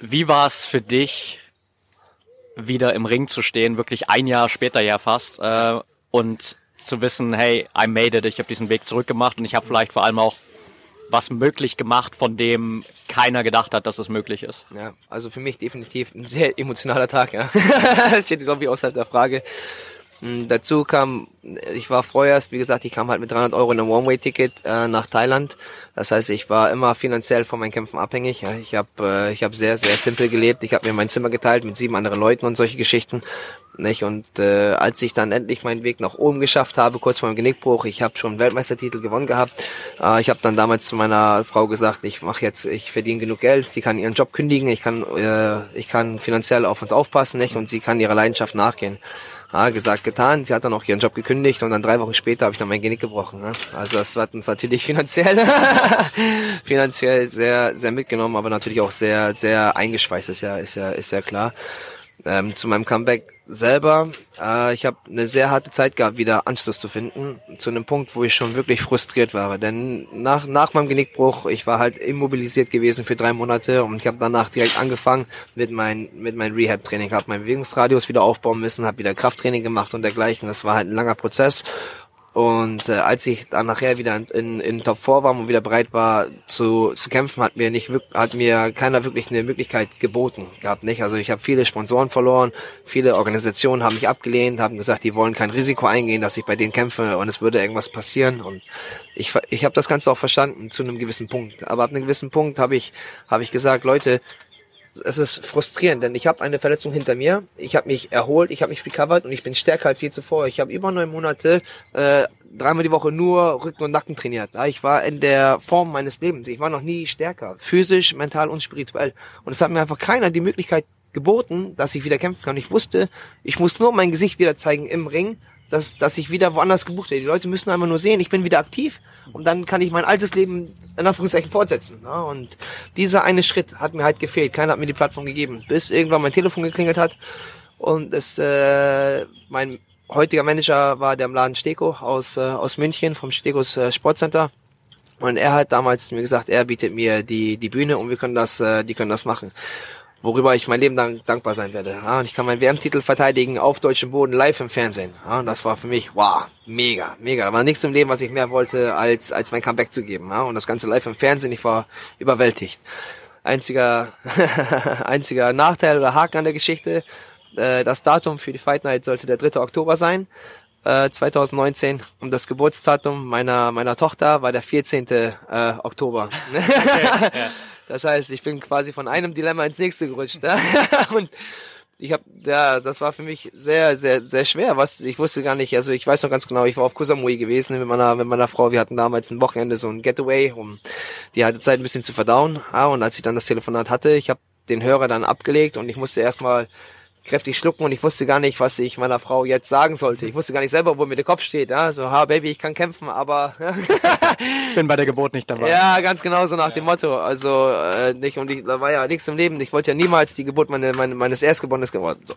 wie war es für dich, wieder im Ring zu stehen, wirklich ein Jahr später ja fast? Äh, und zu wissen, hey, I made it, ich habe diesen Weg zurückgemacht und ich habe vielleicht vor allem auch was möglich gemacht, von dem keiner gedacht hat, dass es möglich ist. Ja, also für mich definitiv ein sehr emotionaler Tag, ja. das steht, glaube ich, außerhalb der Frage. Hm, dazu kam, ich war vorerst, wie gesagt, ich kam halt mit 300 Euro in einem One-Way-Ticket äh, nach Thailand. Das heißt, ich war immer finanziell von meinen Kämpfen abhängig. Ich habe äh, ich hab sehr, sehr simpel gelebt. Ich habe mir mein Zimmer geteilt mit sieben anderen Leuten und solche Geschichten. Nicht? Und äh, als ich dann endlich meinen Weg nach oben geschafft habe, kurz vor dem Genickbruch, ich habe schon Weltmeistertitel gewonnen gehabt. Äh, ich habe dann damals zu meiner Frau gesagt, ich mache jetzt, ich verdiene genug Geld, sie kann ihren Job kündigen, ich kann, äh, ich kann finanziell auf uns aufpassen, nicht? Und sie kann ihrer Leidenschaft nachgehen. Ja, gesagt, getan. Sie hat dann auch ihren Job gekündigt und dann drei Wochen später habe ich dann mein Genick gebrochen. Ne? Also das hat uns natürlich finanziell finanziell sehr sehr mitgenommen, aber natürlich auch sehr sehr eingeschweißt ist ja ist ja ist ja klar. Ähm, zu meinem Comeback selber, äh, ich habe eine sehr harte Zeit gehabt, wieder Anschluss zu finden, zu einem Punkt, wo ich schon wirklich frustriert war. Denn nach, nach meinem Genickbruch, ich war halt immobilisiert gewesen für drei Monate und ich habe danach direkt angefangen mit mein, mit meinem Rehab-Training, habe meinen Bewegungsradius wieder aufbauen müssen, habe wieder Krafttraining gemacht und dergleichen. Das war halt ein langer Prozess und äh, als ich dann nachher wieder in, in Top 4 war und wieder bereit war zu, zu kämpfen, hat mir nicht hat mir keiner wirklich eine Möglichkeit geboten gehabt, nicht? Also ich habe viele Sponsoren verloren, viele Organisationen haben mich abgelehnt, haben gesagt, die wollen kein Risiko eingehen, dass ich bei denen kämpfe und es würde irgendwas passieren und ich ich habe das Ganze auch verstanden zu einem gewissen Punkt, aber ab einem gewissen Punkt habe ich habe ich gesagt, Leute, es ist frustrierend, denn ich habe eine Verletzung hinter mir. Ich habe mich erholt, ich habe mich recovered und ich bin stärker als je zuvor. Ich habe über neun Monate äh, dreimal die Woche nur Rücken und Nacken trainiert. Ich war in der Form meines Lebens. Ich war noch nie stärker, physisch, mental und spirituell. Und es hat mir einfach keiner die Möglichkeit geboten, dass ich wieder kämpfen kann. Ich wusste, ich muss nur mein Gesicht wieder zeigen im Ring dass, dass ich wieder woanders gebucht werde. Die Leute müssen einfach nur sehen, ich bin wieder aktiv und dann kann ich mein altes Leben in Anführungszeichen fortsetzen. Ja, und dieser eine Schritt hat mir halt gefehlt. Keiner hat mir die Plattform gegeben, bis irgendwann mein Telefon geklingelt hat und es äh, mein heutiger Manager war der im Laden Steko aus äh, aus München vom Stekos äh, Sportcenter. Und er hat damals mir gesagt, er bietet mir die die Bühne und wir können das, äh, die können das machen worüber ich mein Leben lang dankbar sein werde. Ja, und ich kann meinen WM-Titel verteidigen auf deutschem Boden live im Fernsehen. Ja, und das war für mich, wow, mega, mega. Da war nichts im Leben, was ich mehr wollte, als, als mein Comeback zu geben. Ja, und das Ganze live im Fernsehen, ich war überwältigt. Einziger, einziger Nachteil oder Haken an der Geschichte, äh, das Datum für die Fight Night sollte der 3. Oktober sein. 2019 äh, und das Geburtsdatum meiner meiner Tochter war der 14. Äh, Oktober. Okay, ja. Das heißt, ich bin quasi von einem Dilemma ins nächste gerutscht. Ne? und ich habe, ja, das war für mich sehr, sehr, sehr schwer. Was ich wusste gar nicht. Also ich weiß noch ganz genau, ich war auf Kusamui gewesen mit meiner, mit meiner Frau. Wir hatten damals ein Wochenende so ein Getaway, um die hatte Zeit ein bisschen zu verdauen. Ja, und als ich dann das Telefonat hatte, ich habe den Hörer dann abgelegt und ich musste erstmal kräftig schlucken und ich wusste gar nicht, was ich meiner Frau jetzt sagen sollte. Ich wusste gar nicht selber, wo mir der Kopf steht. Ja, so, ha, Baby, ich kann kämpfen, aber bin bei der Geburt nicht dabei. Ja, ganz genau so nach ja. dem Motto. Also äh, nicht und ich, da war ja nichts im Leben. Ich wollte ja niemals die Geburt meine, meine, meines Erstgeborenen,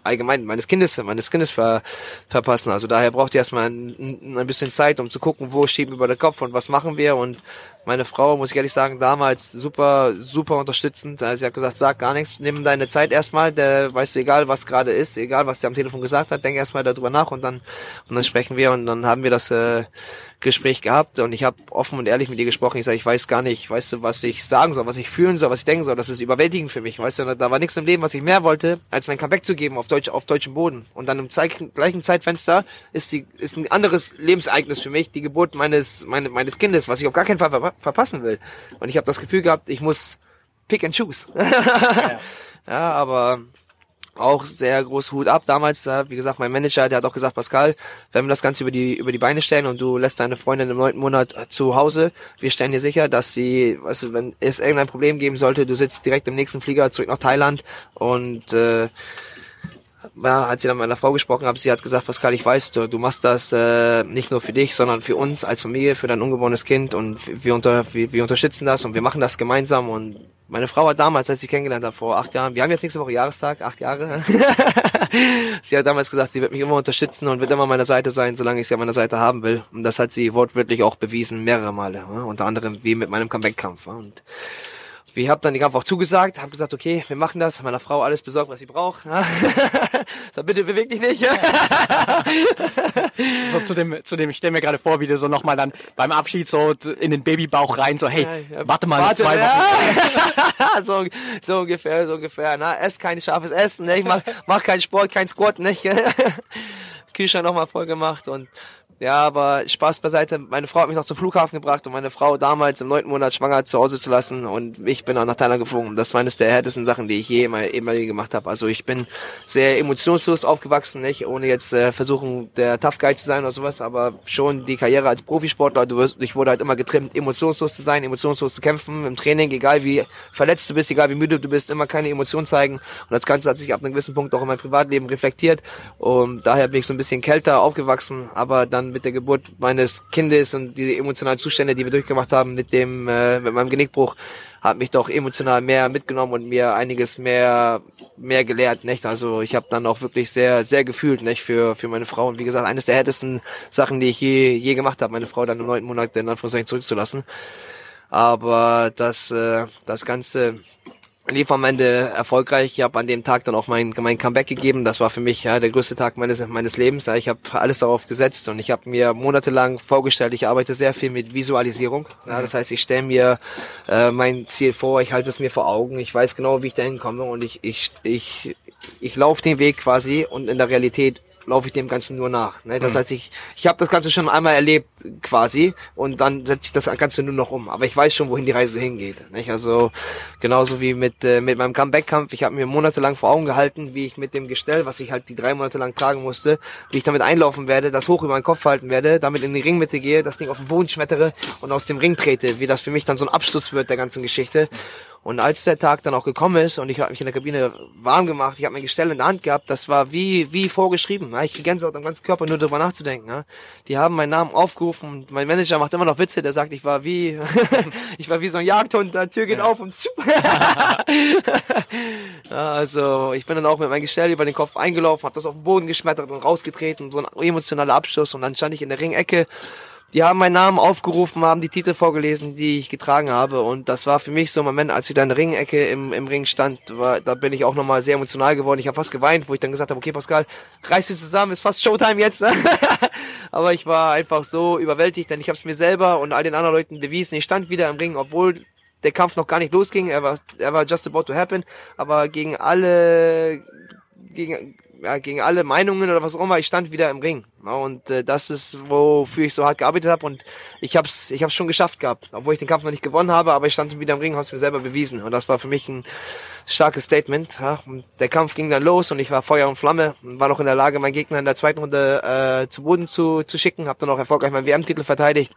allgemein meines Kindes, meines Kindes ver, verpassen. Also daher braucht ihr erstmal ein, ein bisschen Zeit, um zu gucken, wo schieben wir über den Kopf und was machen wir und meine Frau, muss ich ehrlich sagen, damals super, super unterstützend. Also sie hat gesagt, sag gar nichts, nimm deine Zeit erstmal, der weißt du, egal was gerade ist, egal was der am Telefon gesagt hat, denk erstmal darüber nach und dann und dann sprechen wir und dann haben wir das äh, Gespräch gehabt und ich habe offen und ehrlich mit ihr gesprochen. Ich sage, ich weiß gar nicht, weißt du, was ich sagen soll, was ich fühlen soll, was ich denken soll. Das ist überwältigend für mich, weißt du. Da war nichts im Leben, was ich mehr wollte, als mein Comeback zu geben auf Deutsch, auf deutschem Boden. Und dann im gleichen Zeitfenster ist die ist ein anderes Lebensereignis für mich, die Geburt meines meine, meines Kindes, was ich auf gar keinen Fall ver verpassen will. Und ich habe das Gefühl gehabt, ich muss pick and choose. ja. ja, aber auch sehr groß Hut ab. Damals, wie gesagt, mein Manager, der hat auch gesagt, Pascal, wenn wir das Ganze über die über die Beine stellen und du lässt deine Freundin im neunten Monat zu Hause, wir stellen dir sicher, dass sie, weißt du, wenn es irgendein Problem geben sollte, du sitzt direkt im nächsten Flieger zurück nach Thailand und äh, ja, als sie dann mit meiner Frau gesprochen habe, sie hat gesagt, Pascal, ich weiß, du, du machst das äh, nicht nur für dich, sondern für uns als Familie, für dein ungeborenes Kind und wir, unter, wir, wir unterstützen das und wir machen das gemeinsam und meine Frau hat damals, als ich kennengelernt habe, vor acht Jahren, wir haben jetzt nächste Woche Jahrestag, acht Jahre. sie hat damals gesagt, sie wird mich immer unterstützen und wird immer an meiner Seite sein, solange ich sie an meiner Seite haben will. Und das hat sie wortwörtlich auch bewiesen, mehrere Male. Ja? Unter anderem wie mit meinem Comeback-Kampf. Ja? Wir haben dann den Kampf auch zugesagt, haben gesagt, okay, wir machen das, meiner Frau alles besorgt, was sie braucht. so, bitte beweg dich nicht. so zu dem, zu dem, ich stelle mir gerade vor, wie du so nochmal dann beim Abschied so in den Babybauch rein, so, hey, ja, ja, warte mal, warte, zwei Wochen. so, so ungefähr, so ungefähr. Na, ess kein scharfes Essen, ne? ich mach, mach keinen Sport, kein Squat, nicht? Kühlschrank nochmal voll gemacht und ja, aber Spaß beiseite. Meine Frau hat mich noch zum Flughafen gebracht, um meine Frau damals im neunten Monat schwanger zu Hause zu lassen. Und ich bin auch nach Thailand geflogen. Das war eines der härtesten Sachen, die ich je immer, immer gemacht habe. Also ich bin sehr emotionslos aufgewachsen, nicht ohne jetzt äh, versuchen, der Tough Guy zu sein oder sowas, aber schon die Karriere als Profisportler. Du wirst, ich wurde halt immer getrimmt, emotionslos zu sein, emotionslos zu kämpfen im Training, egal wie verletzt du bist, egal wie müde du bist, immer keine Emotion zeigen. Und das Ganze hat sich ab einem gewissen Punkt auch in meinem Privatleben reflektiert. Und daher bin ich so ein bisschen kälter aufgewachsen, aber dann mit der Geburt meines Kindes und die emotionalen Zustände, die wir durchgemacht haben mit dem, äh, mit meinem Genickbruch, hat mich doch emotional mehr mitgenommen und mir einiges mehr, mehr gelehrt, nicht? Also ich habe dann auch wirklich sehr, sehr gefühlt, nicht? Für, für meine Frau und wie gesagt, eines der härtesten Sachen, die ich je, je gemacht habe, meine Frau dann im neunten Monat in Anführungszeichen zurückzulassen. Aber das, äh, das Ganze lief am Ende erfolgreich. Ich habe an dem Tag dann auch mein, mein Comeback gegeben. Das war für mich ja, der größte Tag meines, meines Lebens. Ich habe alles darauf gesetzt und ich habe mir monatelang vorgestellt, ich arbeite sehr viel mit Visualisierung. Ja, das heißt, ich stelle mir äh, mein Ziel vor, ich halte es mir vor Augen, ich weiß genau, wie ich dahin komme und ich, ich, ich, ich laufe den Weg quasi und in der Realität laufe ich dem Ganzen nur nach. Ne? Das mhm. heißt, ich, ich habe das Ganze schon einmal erlebt quasi und dann setze ich das Ganze nur noch um. Aber ich weiß schon, wohin die Reise hingeht. Nicht? Also genauso wie mit, äh, mit meinem Comeback-Kampf. Ich habe mir monatelang vor Augen gehalten, wie ich mit dem Gestell, was ich halt die drei Monate lang tragen musste, wie ich damit einlaufen werde, das hoch über meinen Kopf halten werde, damit in die Ringmitte gehe, das Ding auf den Boden schmettere und aus dem Ring trete, wie das für mich dann so ein Abschluss wird der ganzen Geschichte. Und als der Tag dann auch gekommen ist und ich habe mich in der Kabine warm gemacht, ich habe mein Gestell in der Hand gehabt, das war wie wie vorgeschrieben. Ja? Ich kriege Gänsehaut am ganzen Körper, nur darüber nachzudenken. Ja? Die haben meinen Namen aufgerufen und mein Manager macht immer noch Witze, der sagt, ich war wie ich war wie so ein Jagdhund, der Tür geht ja. auf und ja, also ich bin dann auch mit meinem Gestell über den Kopf eingelaufen, habe das auf den Boden geschmettert und rausgetreten, so ein emotionaler Abschluss und dann stand ich in der Ringecke die haben meinen Namen aufgerufen, haben die Titel vorgelesen, die ich getragen habe. Und das war für mich so ein Moment, als ich da in der Ringecke im, im Ring stand, war, da bin ich auch nochmal sehr emotional geworden. Ich habe fast geweint, wo ich dann gesagt habe, okay Pascal, reiß dich zusammen, ist fast Showtime jetzt. Aber ich war einfach so überwältigt, denn ich habe es mir selber und all den anderen Leuten bewiesen. Ich stand wieder im Ring, obwohl der Kampf noch gar nicht losging. Er war, er war just about to happen. Aber gegen alle, gegen, ja, gegen alle Meinungen oder was auch immer, ich stand wieder im Ring. Ja, und äh, das ist, wofür ich so hart gearbeitet habe und ich habe es ich hab's schon geschafft gehabt, obwohl ich den Kampf noch nicht gewonnen habe, aber ich stand wieder im Ring, habe es mir selber bewiesen und das war für mich ein starkes Statement. Ja. Und der Kampf ging dann los und ich war Feuer und Flamme und war noch in der Lage, meinen Gegner in der zweiten Runde äh, zu Boden zu, zu schicken, habe dann auch erfolgreich meinen WM-Titel verteidigt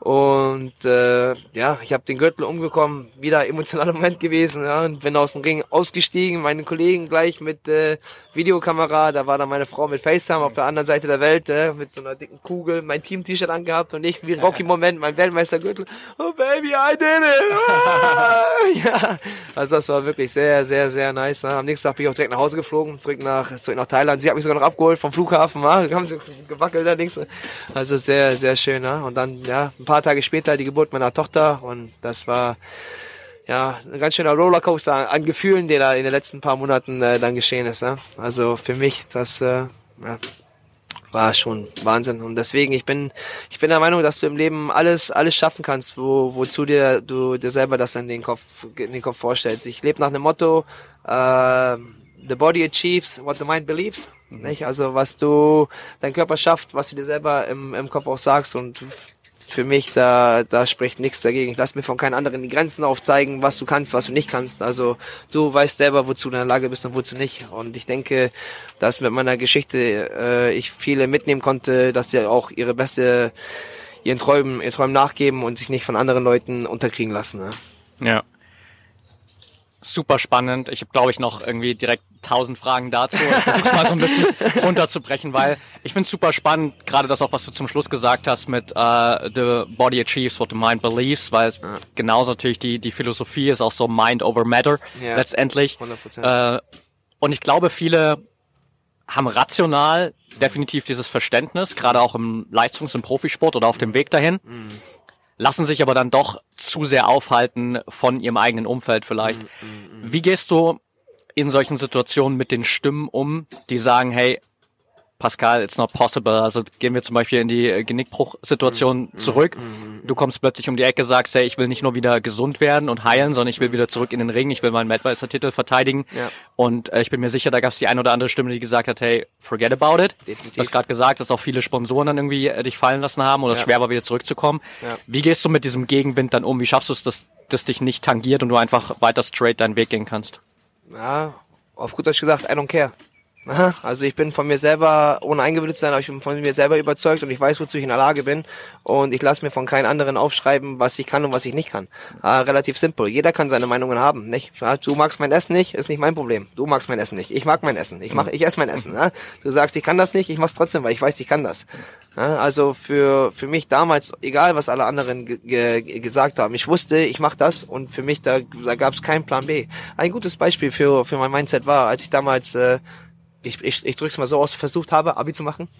und äh, ja, ich habe den Gürtel umgekommen, wieder emotionaler Moment gewesen, ja, und bin aus dem Ring ausgestiegen, meine Kollegen gleich mit äh, Videokamera, da war dann meine Frau mit FaceTime auf der anderen Seite der Welt, äh, mit so einer dicken Kugel, mein Team-T-Shirt angehabt und ich wie ein Rocky-Moment, mein Weltmeistergürtel, oh baby, I did it! Ah! ja, also das war wirklich sehr, sehr, sehr nice. Ne? Am nächsten Tag bin ich auch direkt nach Hause geflogen, zurück nach, zurück nach Thailand. Sie hat mich sogar noch abgeholt vom Flughafen, ja? haben sie gewackelt links. Also sehr, sehr schön. Ne? Und dann, ja, paar Tage später die Geburt meiner Tochter und das war ja ein ganz schöner Rollercoaster an Gefühlen, der da in den letzten paar Monaten äh, dann geschehen ist. Ne? Also für mich, das äh, ja, war schon Wahnsinn. Und deswegen, ich bin, ich bin der Meinung, dass du im Leben alles, alles schaffen kannst, wo, wozu dir du dir selber das in den Kopf, in den Kopf vorstellst. Ich lebe nach dem Motto, äh, the body achieves what the mind believes. Mhm. Nicht? Also was du, dein Körper schafft, was du dir selber im, im Kopf auch sagst und für mich, da, da spricht nichts dagegen. Ich lass mir von keinen anderen die Grenzen aufzeigen, was du kannst, was du nicht kannst. Also du weißt selber, wozu du in der Lage bist und wozu nicht. Und ich denke, dass mit meiner Geschichte äh, ich viele mitnehmen konnte, dass sie auch ihre beste, ihren Träumen, ihren Träumen nachgeben und sich nicht von anderen Leuten unterkriegen lassen. Ne? Ja super spannend. Ich habe, glaube ich, noch irgendwie direkt tausend Fragen dazu. Ich versuche mal so ein bisschen runterzubrechen, weil ich finde es super spannend, gerade das auch, was du zum Schluss gesagt hast mit uh, The Body Achieves What the Mind Believes, weil es ja. genauso natürlich die, die Philosophie ist auch so Mind over Matter ja, letztendlich. 100%. Äh, und ich glaube, viele haben rational definitiv dieses Verständnis, gerade auch im Leistungs- und Profisport oder auf dem Weg dahin. Mhm lassen sich aber dann doch zu sehr aufhalten von ihrem eigenen Umfeld vielleicht. Mm, mm, mm. Wie gehst du in solchen Situationen mit den Stimmen um, die sagen, hey, Pascal, it's not possible. Also gehen wir zum Beispiel in die Genickbruch-Situation zurück. Du kommst plötzlich um die Ecke, sagst, hey, ich will nicht nur wieder gesund werden und heilen, sondern ich will wieder zurück in den Ring, ich will meinen Weltmeistertitel verteidigen. Ja. Und äh, ich bin mir sicher, da gab es die eine oder andere Stimme, die gesagt hat, hey, forget about it. Definitiv. Du hast gerade gesagt, dass auch viele Sponsoren dann irgendwie äh, dich fallen lassen haben oder ja. es schwer war, wieder zurückzukommen. Ja. Wie gehst du mit diesem Gegenwind dann um? Wie schaffst du es, dass das dich nicht tangiert und du einfach weiter straight deinen Weg gehen kannst? Ja, auf gut Deutsch gesagt, I don't care. Aha, also ich bin von mir selber, ohne eingebildet zu sein, aber ich bin von mir selber überzeugt und ich weiß, wozu ich in der Lage bin. Und ich lasse mir von keinem anderen aufschreiben, was ich kann und was ich nicht kann. Ah, relativ simpel. Jeder kann seine Meinungen haben. Nicht? Du magst mein Essen nicht, ist nicht mein Problem. Du magst mein Essen nicht. Ich mag mein Essen. Ich mach, ich esse mein Essen. Ja? Du sagst, ich kann das nicht, ich mach's trotzdem, weil ich weiß, ich kann das. Ja? Also für für mich damals, egal was alle anderen gesagt haben, ich wusste, ich mach das und für mich da, da gab es keinen Plan B. Ein gutes Beispiel für für mein Mindset war, als ich damals äh, ich, ich, ich drück's mal so aus, versucht habe, Abi zu machen.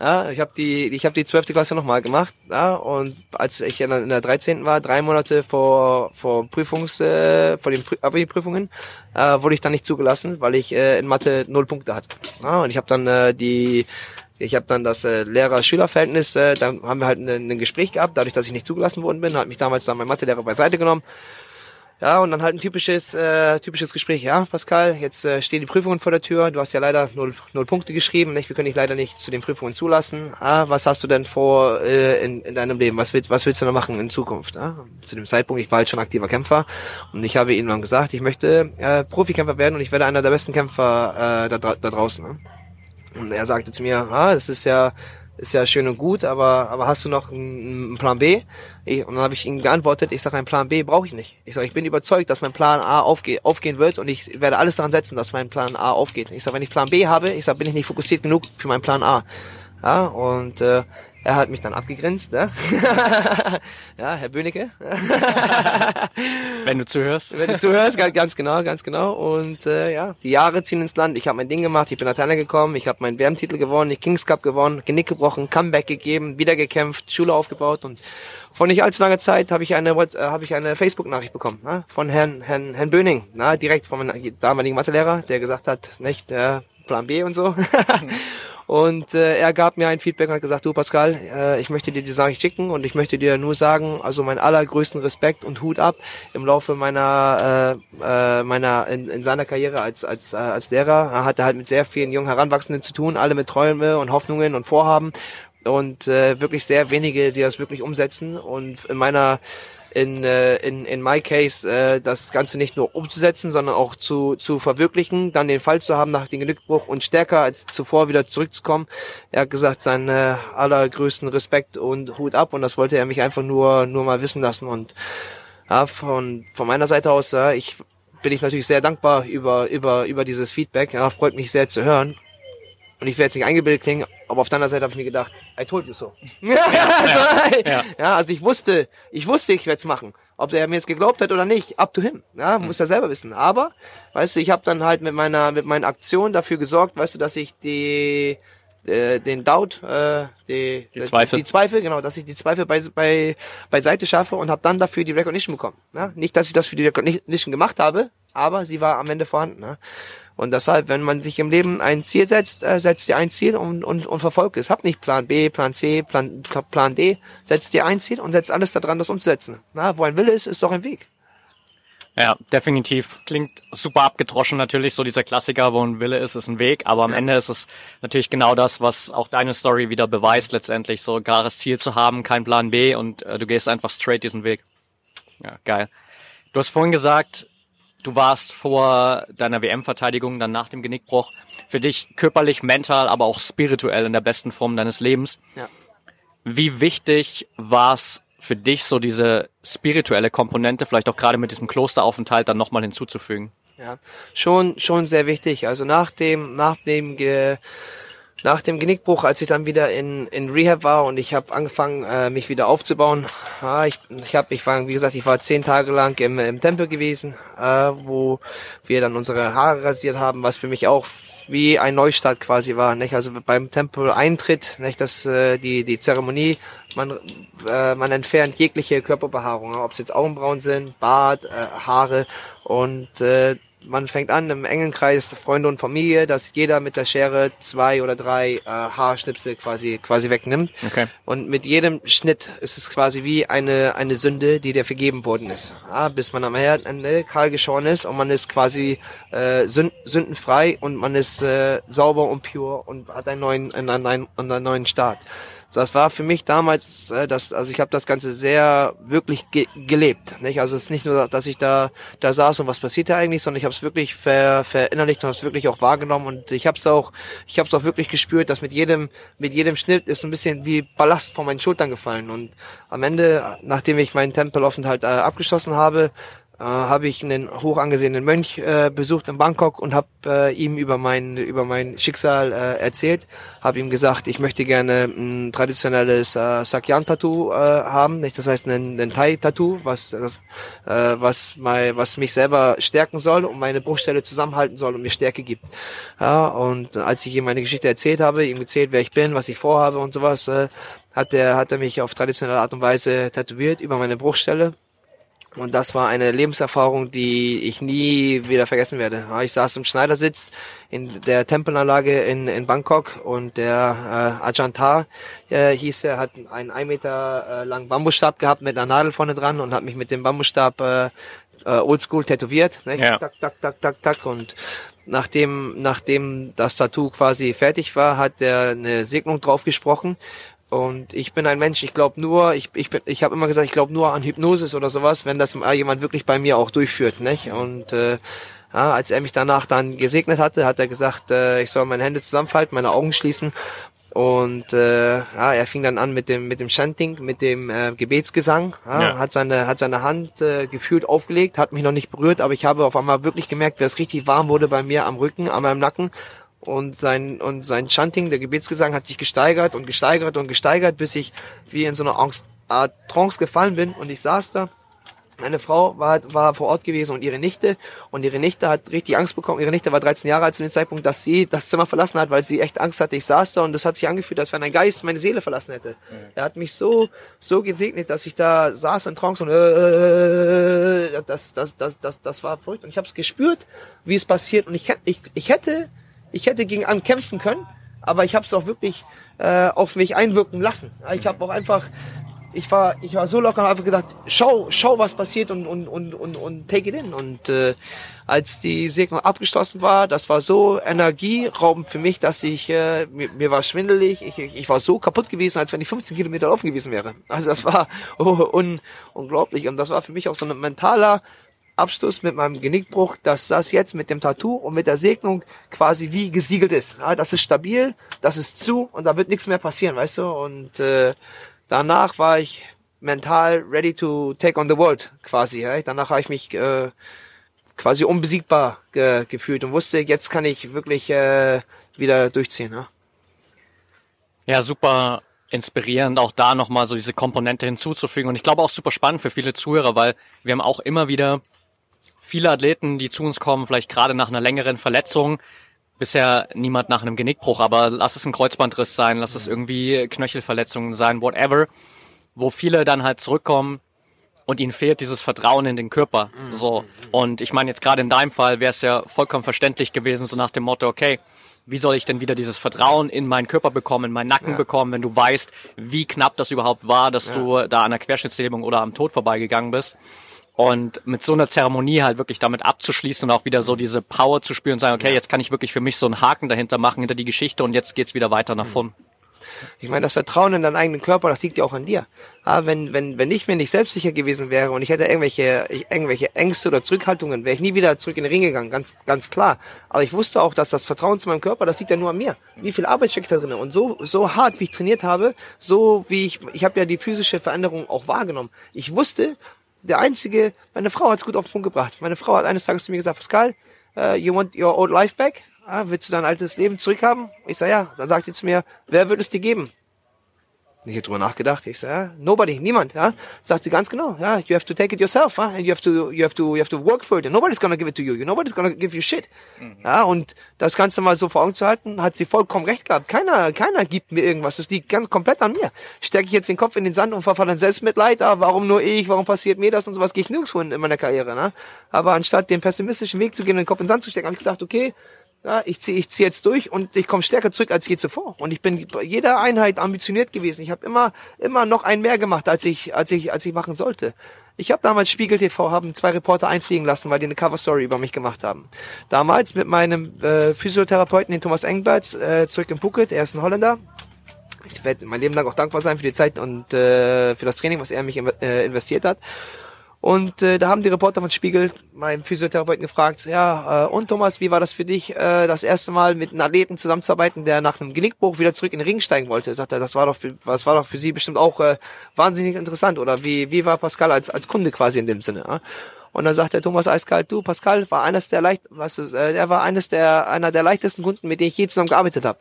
ja, ich habe die, ich habe die zwölfte Klasse nochmal gemacht. Ja, und als ich in der, in der 13. war, drei Monate vor vor Prüfungs, äh, vor den Abi-Prüfungen, äh, wurde ich dann nicht zugelassen, weil ich äh, in Mathe null Punkte hatte. Ja, und ich habe dann äh, die ich habe dann das äh, Lehrer-Schüler-Verhältnis, äh, dann haben wir halt ein, ein Gespräch gehabt, dadurch, dass ich nicht zugelassen worden bin, hat mich damals dann mein Mathelehrer beiseite genommen ja, und dann halt ein typisches, äh, typisches Gespräch. Ja, Pascal, jetzt äh, stehen die Prüfungen vor der Tür. Du hast ja leider null, null Punkte geschrieben. Nicht? Wir können dich leider nicht zu den Prüfungen zulassen. Ah, was hast du denn vor äh, in, in deinem Leben? Was, willst, was willst du noch machen in Zukunft? Ah, zu dem Zeitpunkt, ich war halt schon aktiver Kämpfer und ich habe ihm dann gesagt, ich möchte äh, Profikämpfer werden und ich werde einer der besten Kämpfer äh, da, da draußen. Ne? Und er sagte zu mir, ah, das ist ja ist ja schön und gut, aber aber hast du noch einen, einen Plan B? Ich, und dann habe ich ihm geantwortet, ich sage, einen Plan B brauche ich nicht. Ich sage, ich bin überzeugt, dass mein Plan A aufge aufgehen wird und ich werde alles daran setzen, dass mein Plan A aufgeht. Ich sage, wenn ich Plan B habe, ich sage, bin ich nicht fokussiert genug für meinen Plan A. Ja, und äh, er hat mich dann abgegrinst, ne? ja, Herr Böhnecke. Wenn du zuhörst. Wenn du zuhörst, ganz genau, ganz genau. Und äh, ja, die Jahre ziehen ins Land. Ich habe mein Ding gemacht, ich bin nach Thailand gekommen, ich habe meinen WM-Titel gewonnen, die Kings Cup gewonnen, Genick gebrochen, Comeback gegeben, wieder gekämpft, Schule aufgebaut und vor nicht allzu langer Zeit habe ich eine äh, habe ich eine Facebook-Nachricht bekommen ne? von Herrn Herrn Herrn Böning, na, direkt von meinem damaligen Mathelehrer, der gesagt hat, nicht äh, Plan B und so. Und äh, er gab mir ein Feedback und hat gesagt, du Pascal, äh, ich möchte dir die Sache schicken und ich möchte dir nur sagen, also meinen allergrößten Respekt und Hut ab im Laufe meiner äh, äh, meiner in, in seiner Karriere als als äh, als Lehrer. Er hatte halt mit sehr vielen jungen Heranwachsenden zu tun, alle mit Träume und Hoffnungen und Vorhaben und äh, wirklich sehr wenige, die das wirklich umsetzen. Und in meiner in, äh, in, in my case äh, das Ganze nicht nur umzusetzen, sondern auch zu, zu verwirklichen, dann den Fall zu haben nach dem Glückbruch und stärker als zuvor wieder zurückzukommen. Er hat gesagt, seinen äh, allergrößten Respekt und Hut ab und das wollte er mich einfach nur, nur mal wissen lassen und ja, von, von meiner Seite aus, ja, ich bin ich natürlich sehr dankbar über, über, über dieses Feedback. Ja, freut mich sehr zu hören. Und ich werde jetzt nicht eingebildet klingen, aber auf der anderen Seite habe ich mir gedacht, I told you so. ja, also, ja. ja, also ich wusste, ich wusste, ich werde es machen. Ob der mir jetzt geglaubt hat oder nicht, up to him. Ja, muss er selber wissen. Aber, weißt du, ich habe dann halt mit meiner, mit meinen Aktionen dafür gesorgt, weißt du, dass ich die, äh, den Doubt, äh, die, die Zweifel. die Zweifel, genau, dass ich die Zweifel bei, bei beiseite schaffe und habe dann dafür die Recognition bekommen. Ja? Nicht, dass ich das für die Recognition gemacht habe, aber sie war am Ende vorhanden. Ne? Und deshalb, wenn man sich im Leben ein Ziel setzt, äh, setzt dir ein Ziel und, und, und verfolgt es. Hab nicht Plan B, Plan C, Plan, Plan D. Setzt dir ein Ziel und setzt alles daran, das umzusetzen. Na, wo ein Wille ist, ist doch ein Weg. Ja, definitiv. Klingt super abgedroschen natürlich, so dieser Klassiker, wo ein Wille ist, ist ein Weg. Aber am. Ende ist es natürlich genau das, was auch deine Story wieder beweist letztendlich. So ein klares Ziel zu haben, kein Plan B und äh, du gehst einfach straight diesen Weg. Ja, geil. Du hast vorhin gesagt, Du warst vor deiner WM-Verteidigung, dann nach dem Genickbruch, für dich körperlich, mental, aber auch spirituell in der besten Form deines Lebens. Ja. Wie wichtig war es für dich, so diese spirituelle Komponente, vielleicht auch gerade mit diesem Klosteraufenthalt dann nochmal hinzuzufügen? Ja, schon, schon sehr wichtig. Also nach dem, nach dem Ge nach dem Genickbruch, als ich dann wieder in, in Rehab war und ich habe angefangen, äh, mich wieder aufzubauen, ja, ich, ich habe, ich war, wie gesagt, ich war zehn Tage lang im, im Tempel gewesen, äh, wo wir dann unsere Haare rasiert haben, was für mich auch wie ein Neustart quasi war, nicht? Also beim Tempel Eintritt, nicht? Das äh, die die Zeremonie, man äh, man entfernt jegliche Körperbehaarung, ob es jetzt Augenbrauen sind, Bart, äh, Haare und äh, man fängt an im engen Kreis Freunde und Familie, dass jeder mit der Schere zwei oder drei äh, Haarschnipsel quasi quasi wegnimmt. Okay. Und mit jedem Schnitt ist es quasi wie eine eine Sünde, die dir vergeben worden ist. Ja, bis man am Ende kahl geschoren ist und man ist quasi äh, sünd, sündenfrei und man ist äh, sauber und pure und hat einen neuen einen, einen, einen neuen Start das war für mich damals, äh, das, also ich habe das Ganze sehr wirklich ge gelebt. Nicht? Also es ist nicht nur, dass ich da da saß und was passiert da eigentlich, sondern ich habe es wirklich ver, verinnerlicht und habe es wirklich auch wahrgenommen und ich habe es auch, ich habe es auch wirklich gespürt, dass mit jedem mit jedem Schnitt ist ein bisschen wie Ballast von meinen Schultern gefallen und am Ende, nachdem ich meinen Tempelaufenthalt äh, abgeschlossen habe, habe ich einen hoch angesehenen Mönch äh, besucht in Bangkok und habe äh, ihm über mein über mein Schicksal äh, erzählt, habe ihm gesagt, ich möchte gerne ein traditionelles äh, Sakyan-Tattoo äh, haben, nicht? das heißt ein, ein Thai-Tattoo, was das, äh, was mein, was mich selber stärken soll und meine Bruchstelle zusammenhalten soll und mir Stärke gibt. Ja, und als ich ihm meine Geschichte erzählt habe, ihm erzählt, wer ich bin, was ich vorhabe und sowas, äh, hat er hat er mich auf traditionelle Art und Weise tätowiert über meine Bruchstelle und das war eine Lebenserfahrung, die ich nie wieder vergessen werde. Ich saß im Schneidersitz in der Tempelanlage in, in Bangkok und der äh, Ajantar äh, hieß er, hat einen ein Meter äh, langen Bambusstab gehabt mit einer Nadel vorne dran und hat mich mit dem Bambusstab äh, äh, oldschool tätowiert. Ne? Ja. Tak, tak, tak, tak, tak. Und nachdem, nachdem das Tattoo quasi fertig war, hat er eine Segnung drauf gesprochen und ich bin ein Mensch, ich glaube nur, ich, ich, bin, ich habe immer gesagt, ich glaube nur an Hypnosis oder sowas, wenn das jemand wirklich bei mir auch durchführt. Nicht? Und äh, ja, als er mich danach dann gesegnet hatte, hat er gesagt, äh, ich soll meine Hände zusammenfalten, meine Augen schließen. Und äh, ja, er fing dann an mit dem mit dem Chanting, mit dem äh, Gebetsgesang, ja, ja. hat seine hat seine Hand äh, gefühlt aufgelegt, hat mich noch nicht berührt, aber ich habe auf einmal wirklich gemerkt, wie es richtig warm wurde bei mir am Rücken, an meinem Nacken und sein und sein Chanting, der Gebetsgesang hat sich gesteigert und gesteigert und gesteigert, bis ich wie in so einer Angst, Art Trance gefallen bin und ich saß da. Meine Frau war, war vor Ort gewesen und ihre Nichte und ihre Nichte hat richtig Angst bekommen. Ihre Nichte war 13 Jahre alt zu dem Zeitpunkt, dass sie das Zimmer verlassen hat, weil sie echt Angst hatte. Ich saß da und das hat sich angefühlt, als wenn ein Geist meine Seele verlassen hätte. Mhm. Er hat mich so so gesegnet, dass ich da saß in Trance und äh, das das das das das war verrückt und ich habe es gespürt, wie es passiert und ich ich ich hätte ich hätte gegen An kämpfen können, aber ich habe es auch wirklich äh, auf mich einwirken lassen. Ich habe auch einfach, ich war, ich war so locker und habe gedacht, schau, schau, was passiert und und und und, und take it in. Und äh, als die Segnung abgeschlossen war, das war so energieraubend für mich, dass ich äh, mir, mir war schwindelig, ich, ich, ich war so kaputt gewesen, als wenn ich 15 Kilometer laufen gewesen wäre. Also das war oh, un, unglaublich und das war für mich auch so ein mentaler Abschluss mit meinem Genickbruch, dass das jetzt mit dem Tattoo und mit der Segnung quasi wie gesiegelt ist. Ja, das ist stabil, das ist zu und da wird nichts mehr passieren, weißt du? Und äh, danach war ich mental ready to take on the world quasi. Ja? Danach habe ich mich äh, quasi unbesiegbar ge gefühlt und wusste, jetzt kann ich wirklich äh, wieder durchziehen. Ja, ja super inspirierend, auch da nochmal so diese Komponente hinzuzufügen. Und ich glaube auch super spannend für viele Zuhörer, weil wir haben auch immer wieder viele Athleten, die zu uns kommen, vielleicht gerade nach einer längeren Verletzung, bisher niemand nach einem Genickbruch, aber lass es ein Kreuzbandriss sein, lass es irgendwie Knöchelverletzungen sein, whatever, wo viele dann halt zurückkommen und ihnen fehlt dieses Vertrauen in den Körper. So. Und ich meine, jetzt gerade in deinem Fall wäre es ja vollkommen verständlich gewesen, so nach dem Motto, okay, wie soll ich denn wieder dieses Vertrauen in meinen Körper bekommen, in meinen Nacken ja. bekommen, wenn du weißt, wie knapp das überhaupt war, dass ja. du da an der Querschnittslähmung oder am Tod vorbeigegangen bist. Und mit so einer Zeremonie halt wirklich damit abzuschließen und auch wieder so diese Power zu spüren und sagen, okay, jetzt kann ich wirklich für mich so einen Haken dahinter machen, hinter die Geschichte und jetzt geht's wieder weiter nach vorn. Ich meine, das Vertrauen in deinen eigenen Körper, das liegt ja auch an dir. Ja, wenn, wenn, wenn ich mir nicht selbstsicher gewesen wäre und ich hätte irgendwelche, irgendwelche Ängste oder Zurückhaltungen, wäre ich nie wieder zurück in den Ring gegangen, ganz, ganz klar. Aber ich wusste auch, dass das Vertrauen zu meinem Körper, das liegt ja nur an mir. Wie viel Arbeit steckt da drin? Und so, so hart, wie ich trainiert habe, so wie ich, ich habe ja die physische Veränderung auch wahrgenommen. Ich wusste, der einzige, meine Frau hat es gut auf den Punkt gebracht. Meine Frau hat eines Tages zu mir gesagt, Pascal, uh, you want your old life back? ah, willst du dein altes Leben zurückhaben? Ich sage, ja. Dann sagt sie zu mir, wer würde es dir geben? Ich habe drüber nachgedacht. Ich sage, ja, nobody, niemand. Ja, sagt sie ganz genau. Ja, you have to take it yourself. Ja? And you have to, you have to, you have to work for it. And nobody's gonna give it to you. Nobody's gonna give you shit. Mhm. Ja, und das Ganze mal so vor Augen zu halten, hat sie vollkommen recht gehabt. Keiner, keiner gibt mir irgendwas. Das liegt ganz komplett an mir. Stecke ich jetzt den Kopf in den Sand und verfahre dann Selbstmitleid. Ah, warum nur ich? Warum passiert mir das und sowas? Gehe ich nirgendwo in, in meiner Karriere. Ne? Aber anstatt den pessimistischen Weg zu gehen und den Kopf in den Sand zu stecken, habe ich gesagt, okay, ja, ich ziehe ich zieh jetzt durch und ich komme stärker zurück als je zuvor. Und ich bin bei jeder Einheit ambitioniert gewesen. Ich habe immer immer noch ein mehr gemacht, als ich als ich als ich machen sollte. Ich habe damals Spiegel TV haben zwei Reporter einfliegen lassen, weil die eine Cover Story über mich gemacht haben. Damals mit meinem äh, Physiotherapeuten, den Thomas Engbert, äh, zurück in Phuket. Er ist ein Holländer. Ich werde mein Leben lang auch dankbar sein für die Zeit und äh, für das Training, was er mich äh, investiert hat. Und äh, da haben die Reporter von Spiegel meinen Physiotherapeuten gefragt, ja, äh, und Thomas, wie war das für dich, äh, das erste Mal mit einem Athleten zusammenzuarbeiten, der nach einem Genickbruch wieder zurück in den Ring steigen wollte? Sagt er, das war doch für, das war doch für Sie bestimmt auch äh, wahnsinnig interessant. Oder wie, wie war Pascal als, als Kunde quasi in dem Sinne? Ja? Und dann sagt der Thomas eiskalt, du, Pascal war eines der leicht, was ist, äh, er war eines der, einer der leichtesten Kunden, mit denen ich je zusammen gearbeitet habe.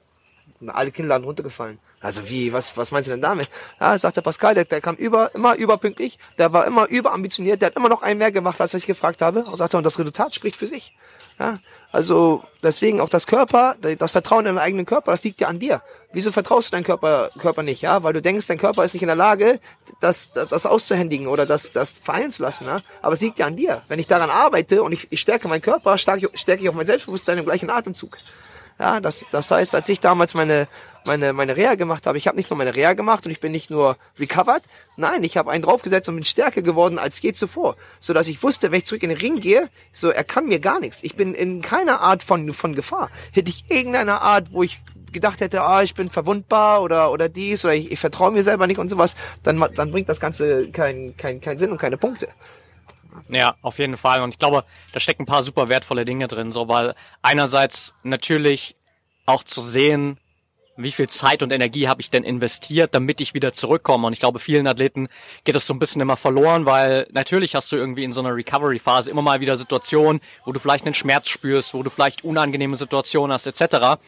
Und alle Kinnladen runtergefallen. Also wie, was, was meinst du denn damit? Ja, sagt der Pascal, der, der kam über, immer überpünktlich, der war immer überambitioniert, der hat immer noch ein mehr gemacht, als ich gefragt habe. Und sagt er, und das Resultat spricht für sich. Ja, also deswegen auch das Körper, das Vertrauen in den eigenen Körper, das liegt ja an dir. Wieso vertraust du deinem Körper, Körper nicht? Ja, weil du denkst, dein Körper ist nicht in der Lage, das, das, das auszuhändigen oder das, das verheilen zu lassen. Ja? Aber es liegt ja an dir. Wenn ich daran arbeite und ich, ich stärke meinen Körper, stärke ich auch mein Selbstbewusstsein im gleichen Atemzug. Ja, das, das heißt, als ich damals meine, meine, meine Reha gemacht habe, ich habe nicht nur meine Reha gemacht und ich bin nicht nur recovered, nein, ich habe einen draufgesetzt und bin stärker geworden als je zuvor, so dass ich wusste, wenn ich zurück in den Ring gehe, so er kann mir gar nichts. Ich bin in keiner Art von von Gefahr. Hätte ich irgendeine Art, wo ich gedacht hätte, ah, ich bin verwundbar oder oder dies oder ich, ich vertraue mir selber nicht und sowas, dann dann bringt das Ganze keinen kein, kein Sinn und keine Punkte. Ja, auf jeden Fall. Und ich glaube, da stecken ein paar super wertvolle Dinge drin, so weil einerseits natürlich auch zu sehen, wie viel Zeit und Energie habe ich denn investiert, damit ich wieder zurückkomme. Und ich glaube, vielen Athleten geht das so ein bisschen immer verloren, weil natürlich hast du irgendwie in so einer Recovery-Phase immer mal wieder Situationen, wo du vielleicht einen Schmerz spürst, wo du vielleicht unangenehme Situationen hast, etc.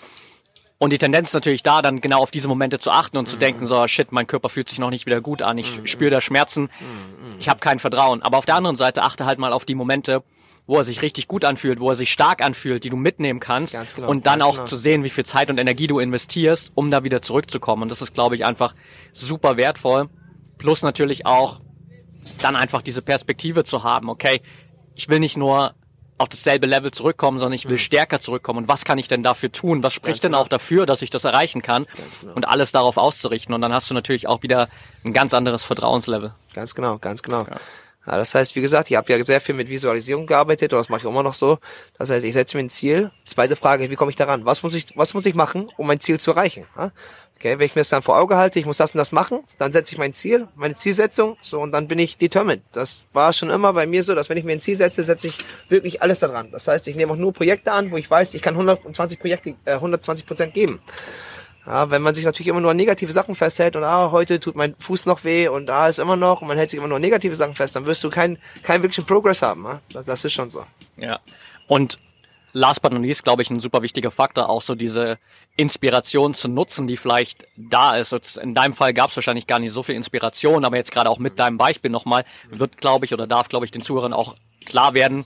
Und die Tendenz ist natürlich da, dann genau auf diese Momente zu achten und zu mhm. denken, so, shit, mein Körper fühlt sich noch nicht wieder gut an, ich mhm. spüre da Schmerzen, mhm. ich habe kein Vertrauen. Aber auf der anderen Seite achte halt mal auf die Momente, wo er sich richtig gut anfühlt, wo er sich stark anfühlt, die du mitnehmen kannst genau, und dann auch genau. zu sehen, wie viel Zeit und Energie du investierst, um da wieder zurückzukommen. Und das ist, glaube ich, einfach super wertvoll. Plus natürlich auch dann einfach diese Perspektive zu haben, okay, ich will nicht nur auf dasselbe Level zurückkommen, sondern ich will mhm. stärker zurückkommen. Und was kann ich denn dafür tun? Was spricht Ganz denn genau. auch dafür, dass ich das erreichen kann? Genau. Und alles darauf auszurichten. Und dann hast du natürlich auch wieder ein ganz anderes Vertrauenslevel. Ganz genau, ganz genau. Ja. Ja, das heißt, wie gesagt, ich habe ja sehr viel mit Visualisierung gearbeitet und das mache ich immer noch so. Das heißt, ich setze mir ein Ziel. Zweite Frage, wie komme ich daran? Was muss ich, was muss ich machen, um mein Ziel zu erreichen? Ja? Okay, wenn ich mir das dann vor Auge halte, ich muss das und das machen, dann setze ich mein Ziel, meine Zielsetzung, so und dann bin ich determined. Das war schon immer bei mir so, dass wenn ich mir ein Ziel setze, setze ich wirklich alles daran. Das heißt, ich nehme auch nur Projekte an, wo ich weiß, ich kann 120 Projekte, äh, 120 Prozent geben. Ja, wenn man sich natürlich immer nur an negative Sachen festhält und ah, heute tut mein Fuß noch weh und ah, ist immer noch und man hält sich immer nur an negative Sachen fest, dann wirst du keinen keinen wirklichen Progress haben. Ja? Das, ist schon so. Ja. Und last but not least, glaube ich, ein super wichtiger Faktor, auch so diese Inspiration zu nutzen, die vielleicht da ist. In deinem Fall gab es wahrscheinlich gar nicht so viel Inspiration, aber jetzt gerade auch mit deinem Beispiel nochmal, wird, glaube ich, oder darf, glaube ich, den Zuhörern auch klar werden,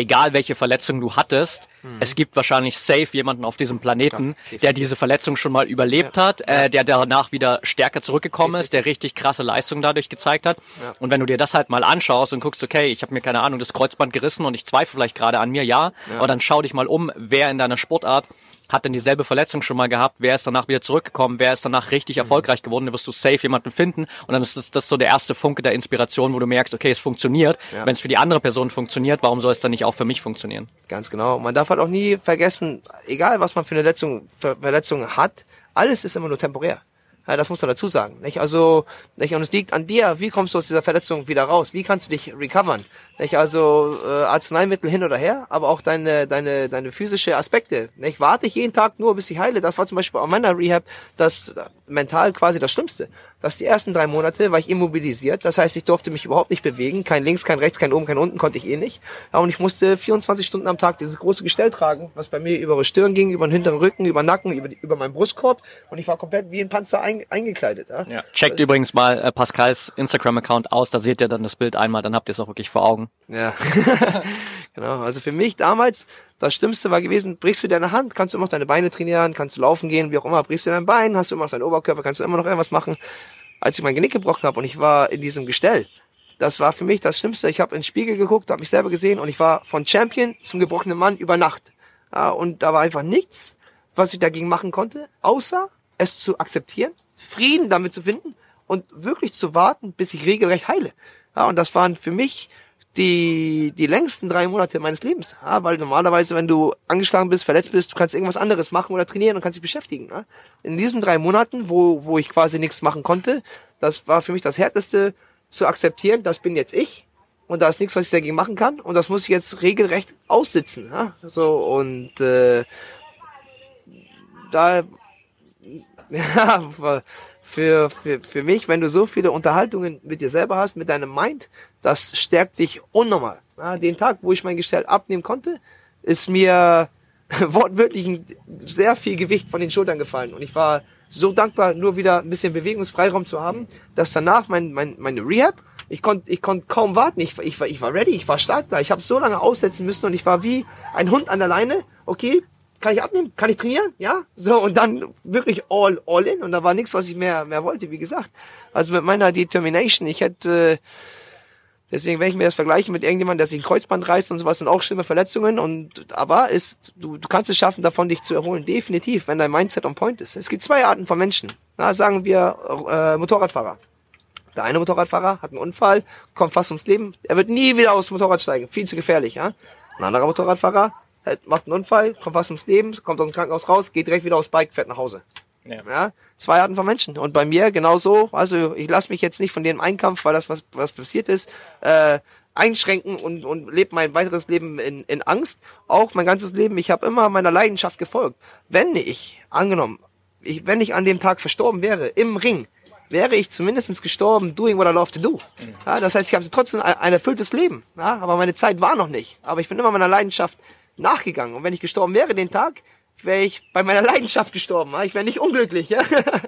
egal welche Verletzung du hattest, mhm. es gibt wahrscheinlich safe jemanden auf diesem Planeten, ja, der diese Verletzung schon mal überlebt ja. hat, äh, der danach wieder stärker zurückgekommen definitiv. ist, der richtig krasse Leistungen dadurch gezeigt hat. Ja. Und wenn du dir das halt mal anschaust und guckst, okay, ich habe mir keine Ahnung das Kreuzband gerissen und ich zweifle vielleicht gerade an mir, ja, aber dann schau dich mal um, wer in deiner Sportart hat denn dieselbe Verletzung schon mal gehabt, wer ist danach wieder zurückgekommen, wer ist danach richtig mhm. erfolgreich geworden, da wirst du safe jemanden finden und dann ist das, das so der erste Funke der Inspiration, wo du merkst, okay, es funktioniert. Ja. Wenn es für die andere Person funktioniert, warum soll es dann nicht auch für mich funktionieren? Ganz genau. Man darf halt auch nie vergessen, egal was man für eine Verletzung, Verletzung hat, alles ist immer nur temporär. Ja, das muss man dazu sagen. Nicht? Also, nicht? und es liegt an dir, wie kommst du aus dieser Verletzung wieder raus? Wie kannst du dich recovern? Nicht? Also äh, Arzneimittel hin oder her, aber auch deine, deine, deine physische Aspekte. Nicht? Warte ich jeden Tag nur, bis ich heile. Das war zum Beispiel bei meiner Rehab das mental quasi das Schlimmste. Dass die ersten drei Monate war ich immobilisiert. Das heißt, ich durfte mich überhaupt nicht bewegen. Kein links, kein rechts, kein oben, kein unten konnte ich eh nicht. Ja, und ich musste 24 Stunden am Tag dieses große Gestell tragen, was bei mir über die Stirn ging, über den hinteren Rücken, über den Nacken, über, über meinen Brustkorb. Und ich war komplett wie ein Panzer ein, eingekleidet. Ja. Ja. Checkt also, übrigens mal äh, Pascals Instagram-Account aus. Da seht ihr dann das Bild einmal. Dann habt ihr es auch wirklich vor Augen. Ja, genau. Also für mich damals, das Schlimmste war gewesen, brichst du deine Hand, kannst du immer noch deine Beine trainieren, kannst du laufen gehen, wie auch immer, brichst du dein Bein, hast du immer noch deinen Oberkörper, kannst du immer noch irgendwas machen als ich mein Genick gebrochen habe und ich war in diesem Gestell, das war für mich das Schlimmste. Ich habe ins Spiegel geguckt, habe mich selber gesehen und ich war von Champion zum gebrochenen Mann über Nacht. Ja, und da war einfach nichts, was ich dagegen machen konnte, außer es zu akzeptieren, Frieden damit zu finden und wirklich zu warten, bis ich regelrecht heile. Ja, und das waren für mich die, die längsten drei Monate meines Lebens. Ja, weil normalerweise, wenn du angeschlagen bist, verletzt bist, du kannst irgendwas anderes machen oder trainieren und kannst dich beschäftigen. Ja. In diesen drei Monaten, wo, wo ich quasi nichts machen konnte, das war für mich das Härteste zu akzeptieren, das bin jetzt ich und da ist nichts, was ich dagegen machen kann und das muss ich jetzt regelrecht aussitzen. Ja. So und äh, da ja, für, für, für mich, wenn du so viele Unterhaltungen mit dir selber hast, mit deinem Mind, das stärkt dich unnormal. Ja, den Tag, wo ich mein Gestell abnehmen konnte, ist mir wortwörtlich sehr viel Gewicht von den Schultern gefallen. Und ich war so dankbar, nur wieder ein bisschen Bewegungsfreiraum zu haben, dass danach mein, mein, meine Rehab, ich konnte ich konnte kaum warten. Ich, ich, war, ich war ready, ich war startklar. Ich habe so lange aussetzen müssen und ich war wie ein Hund an der Leine. Okay, kann ich abnehmen? Kann ich trainieren? Ja? So, und dann wirklich all, all in. Und da war nichts, was ich mehr, mehr wollte, wie gesagt. Also mit meiner Determination, ich hätte, deswegen, wenn ich mir das vergleiche mit irgendjemandem, der sich ein Kreuzband reißt und sowas, sind auch schlimme Verletzungen. Und, aber ist, du, du kannst es schaffen, davon dich zu erholen. Definitiv, wenn dein Mindset on point ist. Es gibt zwei Arten von Menschen. Na, sagen wir, äh, Motorradfahrer. Der eine Motorradfahrer hat einen Unfall, kommt fast ums Leben. Er wird nie wieder aufs Motorrad steigen. Viel zu gefährlich, ja? Ein anderer Motorradfahrer macht einen Unfall, kommt fast ums Leben, kommt aus dem Krankenhaus raus, geht direkt wieder aufs Bike, fährt nach Hause. Ja. ja. zwei Arten von Menschen. Und bei mir genauso, also ich lasse mich jetzt nicht von dem Einkampf, weil das was, was passiert ist, äh, einschränken und, und lebe mein weiteres Leben in, in Angst. Auch mein ganzes Leben, ich habe immer meiner Leidenschaft gefolgt. Wenn ich, angenommen, ich, wenn ich an dem Tag verstorben wäre, im Ring, wäre ich zumindest gestorben, doing what I love to do. Ja, das heißt, ich habe trotzdem ein, ein erfülltes Leben. Ja, aber meine Zeit war noch nicht. Aber ich bin immer meiner Leidenschaft nachgegangen. Und wenn ich gestorben wäre den Tag, wäre ich bei meiner Leidenschaft gestorben. Ich wäre nicht unglücklich. Ja?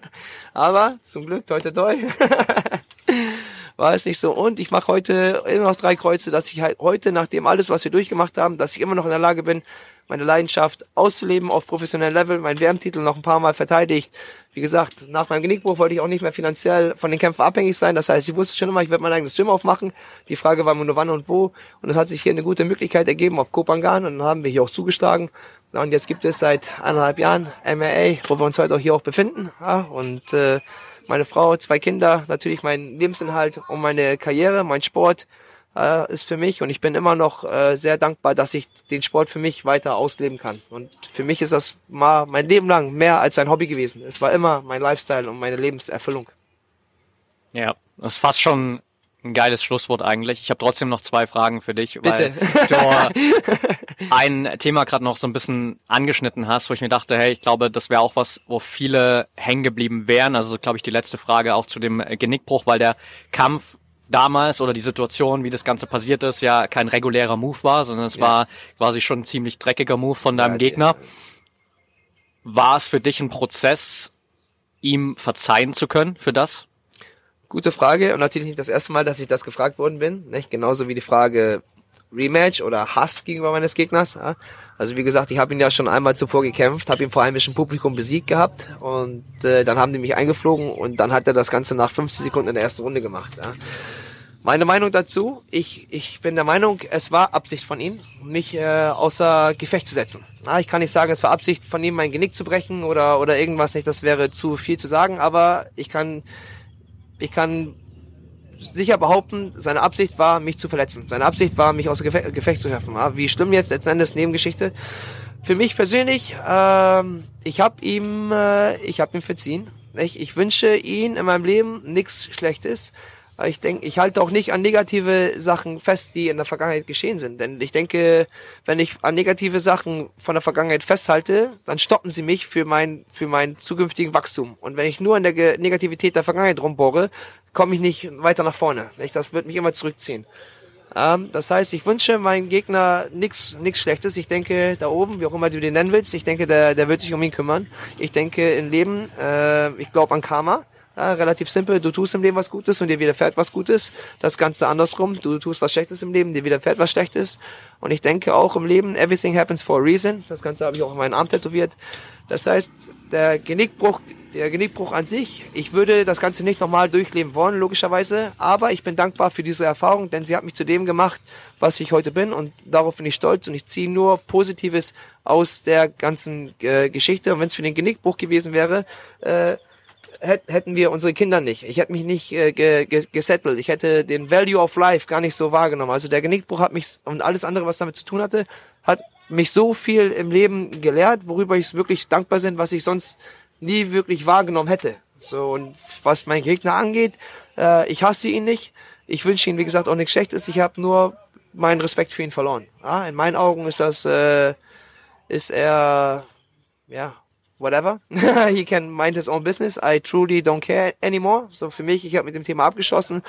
Aber zum Glück, toi toi toi, war es nicht so. Und ich mache heute immer noch drei Kreuze, dass ich halt heute, nachdem alles, was wir durchgemacht haben, dass ich immer noch in der Lage bin, meine Leidenschaft auszuleben auf professionellem Level, meinen WM-Titel noch ein paar Mal verteidigt. Wie gesagt, nach meinem Genickbruch wollte ich auch nicht mehr finanziell von den Kämpfen abhängig sein. Das heißt, ich wusste schon immer, ich werde mein eigenes Gym aufmachen. Die Frage war nur wann und wo. Und es hat sich hier eine gute Möglichkeit ergeben auf Kopangan und dann haben wir hier auch zugeschlagen. Und jetzt gibt es seit eineinhalb Jahren MRA, wo wir uns heute auch hier auch befinden. Ja, und äh, meine Frau, zwei Kinder, natürlich mein Lebensinhalt und meine Karriere, mein Sport äh, ist für mich und ich bin immer noch äh, sehr dankbar, dass ich den Sport für mich weiter ausleben kann. Und für mich ist das mal mein Leben lang mehr als ein Hobby gewesen. Es war immer mein Lifestyle und meine Lebenserfüllung. Ja, das ist fast schon ein geiles Schlusswort eigentlich. Ich habe trotzdem noch zwei Fragen für dich, weil Bitte. du ein Thema gerade noch so ein bisschen angeschnitten hast, wo ich mir dachte, hey, ich glaube, das wäre auch was, wo viele hängen geblieben wären. Also glaube ich die letzte Frage auch zu dem Genickbruch, weil der Kampf damals oder die Situation, wie das Ganze passiert ist, ja kein regulärer Move war, sondern es ja. war quasi schon ein ziemlich dreckiger Move von deinem ja, Gegner. War es für dich ein Prozess, ihm verzeihen zu können für das? Gute Frage und natürlich nicht das erste Mal, dass ich das gefragt worden bin. Nicht? Genauso wie die Frage Rematch oder Hass gegenüber meines Gegners. Ja. Also wie gesagt, ich habe ihn ja schon einmal zuvor gekämpft, habe ihn vor heimischem Publikum besiegt gehabt und äh, dann haben die mich eingeflogen und dann hat er das Ganze nach 15 Sekunden in der ersten Runde gemacht. Ja. Meine Meinung dazu, ich, ich bin der Meinung, es war Absicht von ihm, mich äh, außer Gefecht zu setzen. Na, ich kann nicht sagen, es war Absicht von ihm, mein Genick zu brechen oder, oder irgendwas nicht, das wäre zu viel zu sagen, aber ich kann, ich kann sicher behaupten, seine Absicht war, mich zu verletzen. Seine Absicht war, mich außer Gefecht, Gefecht zu schaffen. Wie schlimm jetzt letzten Endes Nebengeschichte. Für mich persönlich, ähm, ich habe ihm, äh, ich habe ihm verziehen. Ich, ich wünsche ihn in meinem Leben nichts Schlechtes. Ich denke, ich halte auch nicht an negative Sachen fest, die in der Vergangenheit geschehen sind. Denn ich denke, wenn ich an negative Sachen von der Vergangenheit festhalte, dann stoppen sie mich für mein, für meinen zukünftigen Wachstum. Und wenn ich nur an der Negativität der Vergangenheit rumbohre, komme ich nicht weiter nach vorne. Das wird mich immer zurückziehen. Ähm, das heißt, ich wünsche meinem Gegner nichts nichts Schlechtes. Ich denke, da oben, wie auch immer du den nennen willst, ich denke, der, der wird sich um ihn kümmern. Ich denke, im Leben, äh, ich glaube an Karma. Ja, relativ simpel. Du tust im Leben was Gutes und dir widerfährt was Gutes. Das Ganze andersrum. Du tust was Schlechtes im Leben, dir widerfährt was Schlechtes. Und ich denke auch im Leben, everything happens for a reason. Das Ganze habe ich auch in meinen Arm tätowiert. Das heißt, der Genickbruch, der Genickbruch an sich, ich würde das Ganze nicht nochmal durchleben wollen, logischerweise. Aber ich bin dankbar für diese Erfahrung, denn sie hat mich zu dem gemacht, was ich heute bin. Und darauf bin ich stolz. Und ich ziehe nur Positives aus der ganzen äh, Geschichte. Und wenn es für den Genickbruch gewesen wäre, äh, hätten wir unsere Kinder nicht. Ich hätte mich nicht äh, ge, ge, gesettelt. Ich hätte den Value of Life gar nicht so wahrgenommen. Also der Genickbruch hat mich und alles andere, was damit zu tun hatte, hat mich so viel im Leben gelehrt, worüber ich wirklich dankbar bin, was ich sonst nie wirklich wahrgenommen hätte. So und was mein Gegner angeht, äh, ich hasse ihn nicht. Ich wünsche ihm, wie gesagt, auch nichts Schlechtes. Ich habe nur meinen Respekt für ihn verloren. Ja, in meinen Augen ist das, äh, ist er, ja, whatever. he can mind his own business. I truly don't care anymore. So für mich, ich habe mit dem Thema abgeschlossen.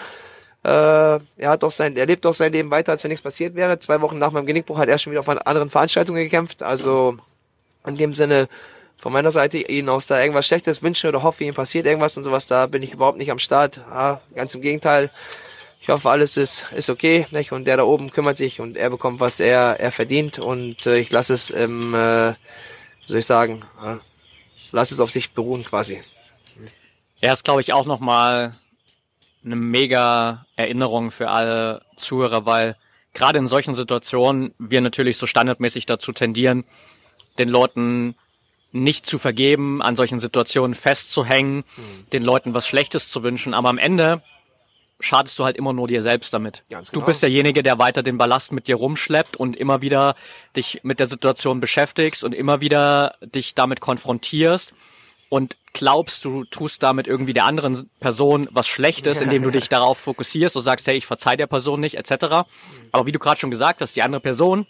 Äh, er hat doch sein, er lebt doch sein Leben weiter, als wenn nichts passiert wäre. Zwei Wochen nach meinem Genickbruch hat er schon wieder auf anderen Veranstaltungen gekämpft. Also in dem Sinne von meiner Seite ihnen aus da irgendwas Schlechtes wünschen oder hoffe, ihnen passiert irgendwas und sowas. Da bin ich überhaupt nicht am Start. Ja, ganz im Gegenteil. Ich hoffe, alles ist, ist okay. Nicht? Und der da oben kümmert sich und er bekommt, was er, er verdient. Und äh, ich lasse es im, äh, wie soll ich sagen, äh, lass es auf sich beruhen quasi. Er ist, glaube ich, auch nochmal eine mega Erinnerung für alle Zuhörer, weil gerade in solchen Situationen wir natürlich so standardmäßig dazu tendieren, den Leuten nicht zu vergeben, an solchen Situationen festzuhängen, mhm. den Leuten was Schlechtes zu wünschen. Aber am Ende schadest du halt immer nur dir selbst damit. Ganz genau. Du bist derjenige, der weiter den Ballast mit dir rumschleppt und immer wieder dich mit der Situation beschäftigst und immer wieder dich damit konfrontierst und glaubst, du tust damit irgendwie der anderen Person was Schlechtes, indem du dich darauf fokussierst und sagst, hey, ich verzeih der Person nicht, etc. Aber wie du gerade schon gesagt hast, die andere Person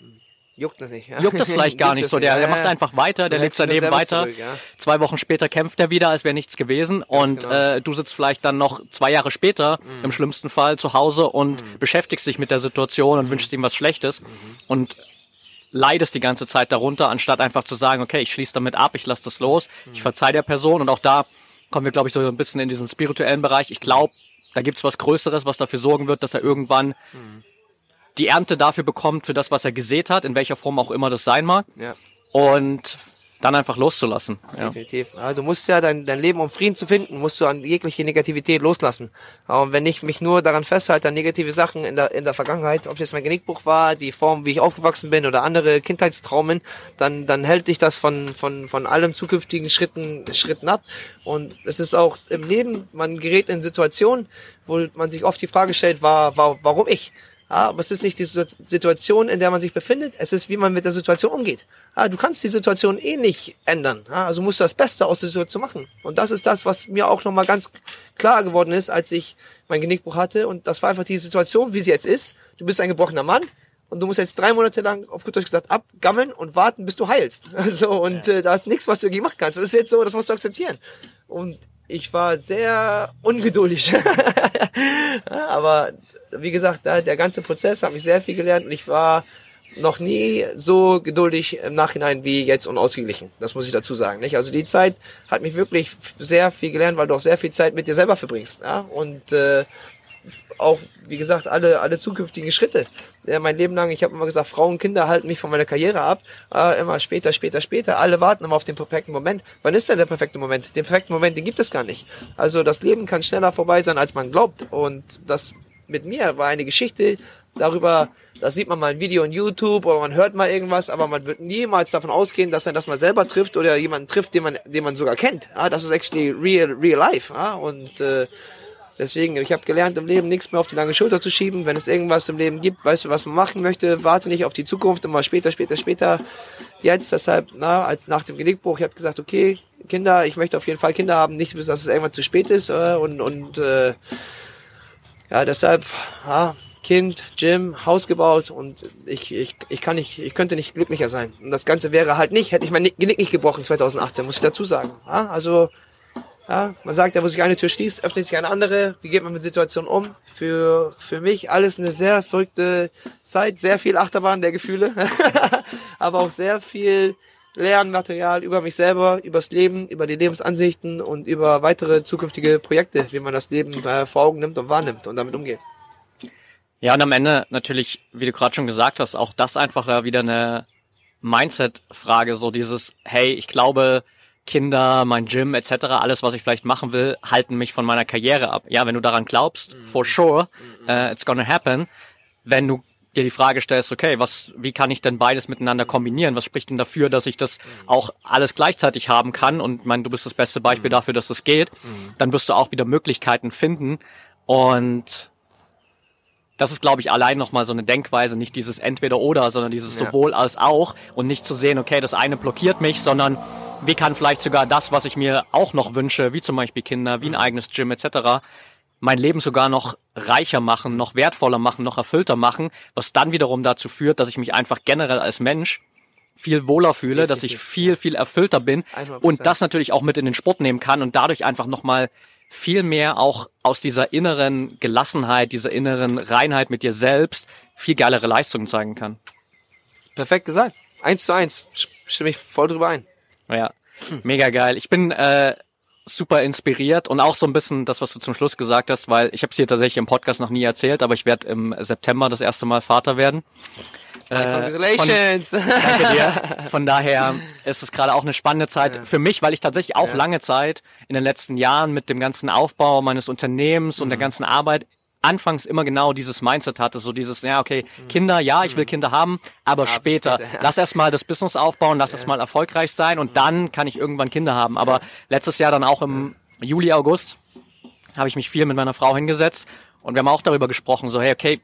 Juckt das nicht. Ja. Juckt das vielleicht gar nicht so. Der, der macht einfach weiter, der lebt daneben weiter. Zurück, ja. Zwei Wochen später kämpft er wieder, als wäre nichts gewesen. Ganz und genau. äh, du sitzt vielleicht dann noch zwei Jahre später, mhm. im schlimmsten Fall, zu Hause und mhm. beschäftigst dich mit der Situation und mhm. wünschst ihm was Schlechtes. Mhm. Und leidest die ganze Zeit darunter, anstatt einfach zu sagen, okay, ich schließe damit ab, ich lasse das los, ich mhm. verzeih der Person. Und auch da kommen wir, glaube ich, so ein bisschen in diesen spirituellen Bereich. Ich glaube, da gibt's was Größeres, was dafür sorgen wird, dass er irgendwann mhm die Ernte dafür bekommt, für das, was er gesät hat, in welcher Form auch immer das sein mag. Ja. Und dann einfach loszulassen. Ja. Definitiv. Also du musst ja dein, dein Leben, um Frieden zu finden, musst du an jegliche Negativität loslassen. Und wenn ich mich nur daran festhalte, an negative Sachen in der, in der Vergangenheit, ob es jetzt mein Genickbuch war, die Form, wie ich aufgewachsen bin oder andere Kindheitstraumen, dann, dann hält dich das von, von, von allem zukünftigen Schritten, Schritten ab. Und es ist auch im Leben, man gerät in Situationen, wo man sich oft die Frage stellt, war, war warum ich? Ja, aber es ist nicht die Situation, in der man sich befindet. Es ist, wie man mit der Situation umgeht. Ja, du kannst die Situation eh nicht ändern. Ja, also musst du das Beste aus der Situation machen. Und das ist das, was mir auch nochmal ganz klar geworden ist, als ich mein Genickbruch hatte. Und das war einfach die Situation, wie sie jetzt ist. Du bist ein gebrochener Mann und du musst jetzt drei Monate lang, auf gut Deutsch gesagt, abgammeln und warten, bis du heilst. So, und äh, da ist nichts, was du dagegen machen kannst. Das ist jetzt so, das musst du akzeptieren. Und ich war sehr ungeduldig. aber wie gesagt, der ganze Prozess hat mich sehr viel gelernt und ich war noch nie so geduldig im Nachhinein wie jetzt und ausgeglichen. Das muss ich dazu sagen. Nicht? Also die Zeit hat mich wirklich sehr viel gelernt, weil du auch sehr viel Zeit mit dir selber verbringst. Ja? Und äh, auch, wie gesagt, alle, alle zukünftigen Schritte. Ja, mein Leben lang, ich habe immer gesagt, Frauen, Kinder halten mich von meiner Karriere ab. Äh, immer später, später, später. Alle warten immer auf den perfekten Moment. Wann ist denn der perfekte Moment? Den perfekten Moment, den gibt es gar nicht. Also das Leben kann schneller vorbei sein, als man glaubt. Und das mit mir war eine Geschichte darüber, da sieht man mal ein Video on YouTube oder man hört mal irgendwas, aber man wird niemals davon ausgehen, dass er das mal selber trifft oder jemanden trifft, den man, den man sogar kennt. Ah, das ist actually real, real life. Ah, und äh, deswegen, ich habe gelernt, im Leben nichts mehr auf die lange Schulter zu schieben. Wenn es irgendwas im Leben gibt, weißt du, was man machen möchte, warte nicht auf die Zukunft, immer später, später, später. Jetzt deshalb, na, als nach dem Genickbruch, ich habe gesagt, okay, Kinder, ich möchte auf jeden Fall Kinder haben, nicht bis dass es irgendwann zu spät ist äh, und und äh, ja, deshalb, ja, Kind, Gym, Haus gebaut und ich, ich, ich kann nicht, ich könnte nicht glücklicher sein. Und das Ganze wäre halt nicht, hätte ich mein Genick nicht gebrochen 2018, muss ich dazu sagen. Ja, also, ja, man sagt ja, wo sich eine Tür schließt, öffnet sich eine andere. Wie geht man mit Situationen um? Für, für mich alles eine sehr verrückte Zeit, sehr viel Achterbahn der Gefühle, aber auch sehr viel Lernmaterial über mich selber, übers Leben, über die Lebensansichten und über weitere zukünftige Projekte, wie man das Leben äh, vor Augen nimmt und wahrnimmt und damit umgeht. Ja, und am Ende natürlich, wie du gerade schon gesagt hast, auch das einfach da wieder eine Mindset-Frage, so dieses, hey, ich glaube, Kinder, mein Gym etc., alles, was ich vielleicht machen will, halten mich von meiner Karriere ab. Ja, wenn du daran glaubst, mhm. for sure, uh, it's gonna happen. Wenn du dir die Frage stellst, okay, was, wie kann ich denn beides miteinander kombinieren? Was spricht denn dafür, dass ich das mhm. auch alles gleichzeitig haben kann? Und mein, du bist das beste Beispiel mhm. dafür, dass das geht. Mhm. Dann wirst du auch wieder Möglichkeiten finden. Und das ist, glaube ich, allein nochmal so eine Denkweise, nicht dieses Entweder-Oder, sondern dieses ja. sowohl als auch und nicht zu sehen, okay, das eine blockiert mich, sondern wie kann vielleicht sogar das, was ich mir auch noch wünsche, wie zum Beispiel Kinder, wie ein eigenes Gym etc., mein Leben sogar noch reicher machen, noch wertvoller machen, noch erfüllter machen, was dann wiederum dazu führt, dass ich mich einfach generell als Mensch viel wohler fühle, dass ich viel, viel erfüllter bin und das natürlich auch mit in den Sport nehmen kann und dadurch einfach nochmal viel mehr auch aus dieser inneren Gelassenheit, dieser inneren Reinheit mit dir selbst viel geilere Leistungen zeigen kann. Perfekt gesagt. Eins zu eins. Stimme ich voll drüber ein. Ja, mega geil. Ich bin äh, super inspiriert und auch so ein bisschen das, was du zum Schluss gesagt hast, weil ich habe es dir tatsächlich im Podcast noch nie erzählt, aber ich werde im September das erste Mal Vater werden. Congratulations! Äh, von, danke dir. Von daher ist es gerade auch eine spannende Zeit ja. für mich, weil ich tatsächlich auch ja. lange Zeit in den letzten Jahren mit dem ganzen Aufbau meines Unternehmens mhm. und der mhm. ganzen Arbeit anfangs immer genau dieses Mindset hatte, so dieses, ja, okay, mhm. Kinder, ja, ich will mhm. Kinder haben, aber, aber später, später ja. lass erstmal das Business aufbauen, lass ja. erstmal erfolgreich sein und mhm. dann kann ich irgendwann Kinder haben. Aber letztes Jahr dann auch im Juli, August habe ich mich viel mit meiner Frau hingesetzt und wir haben auch darüber gesprochen, so, hey, okay,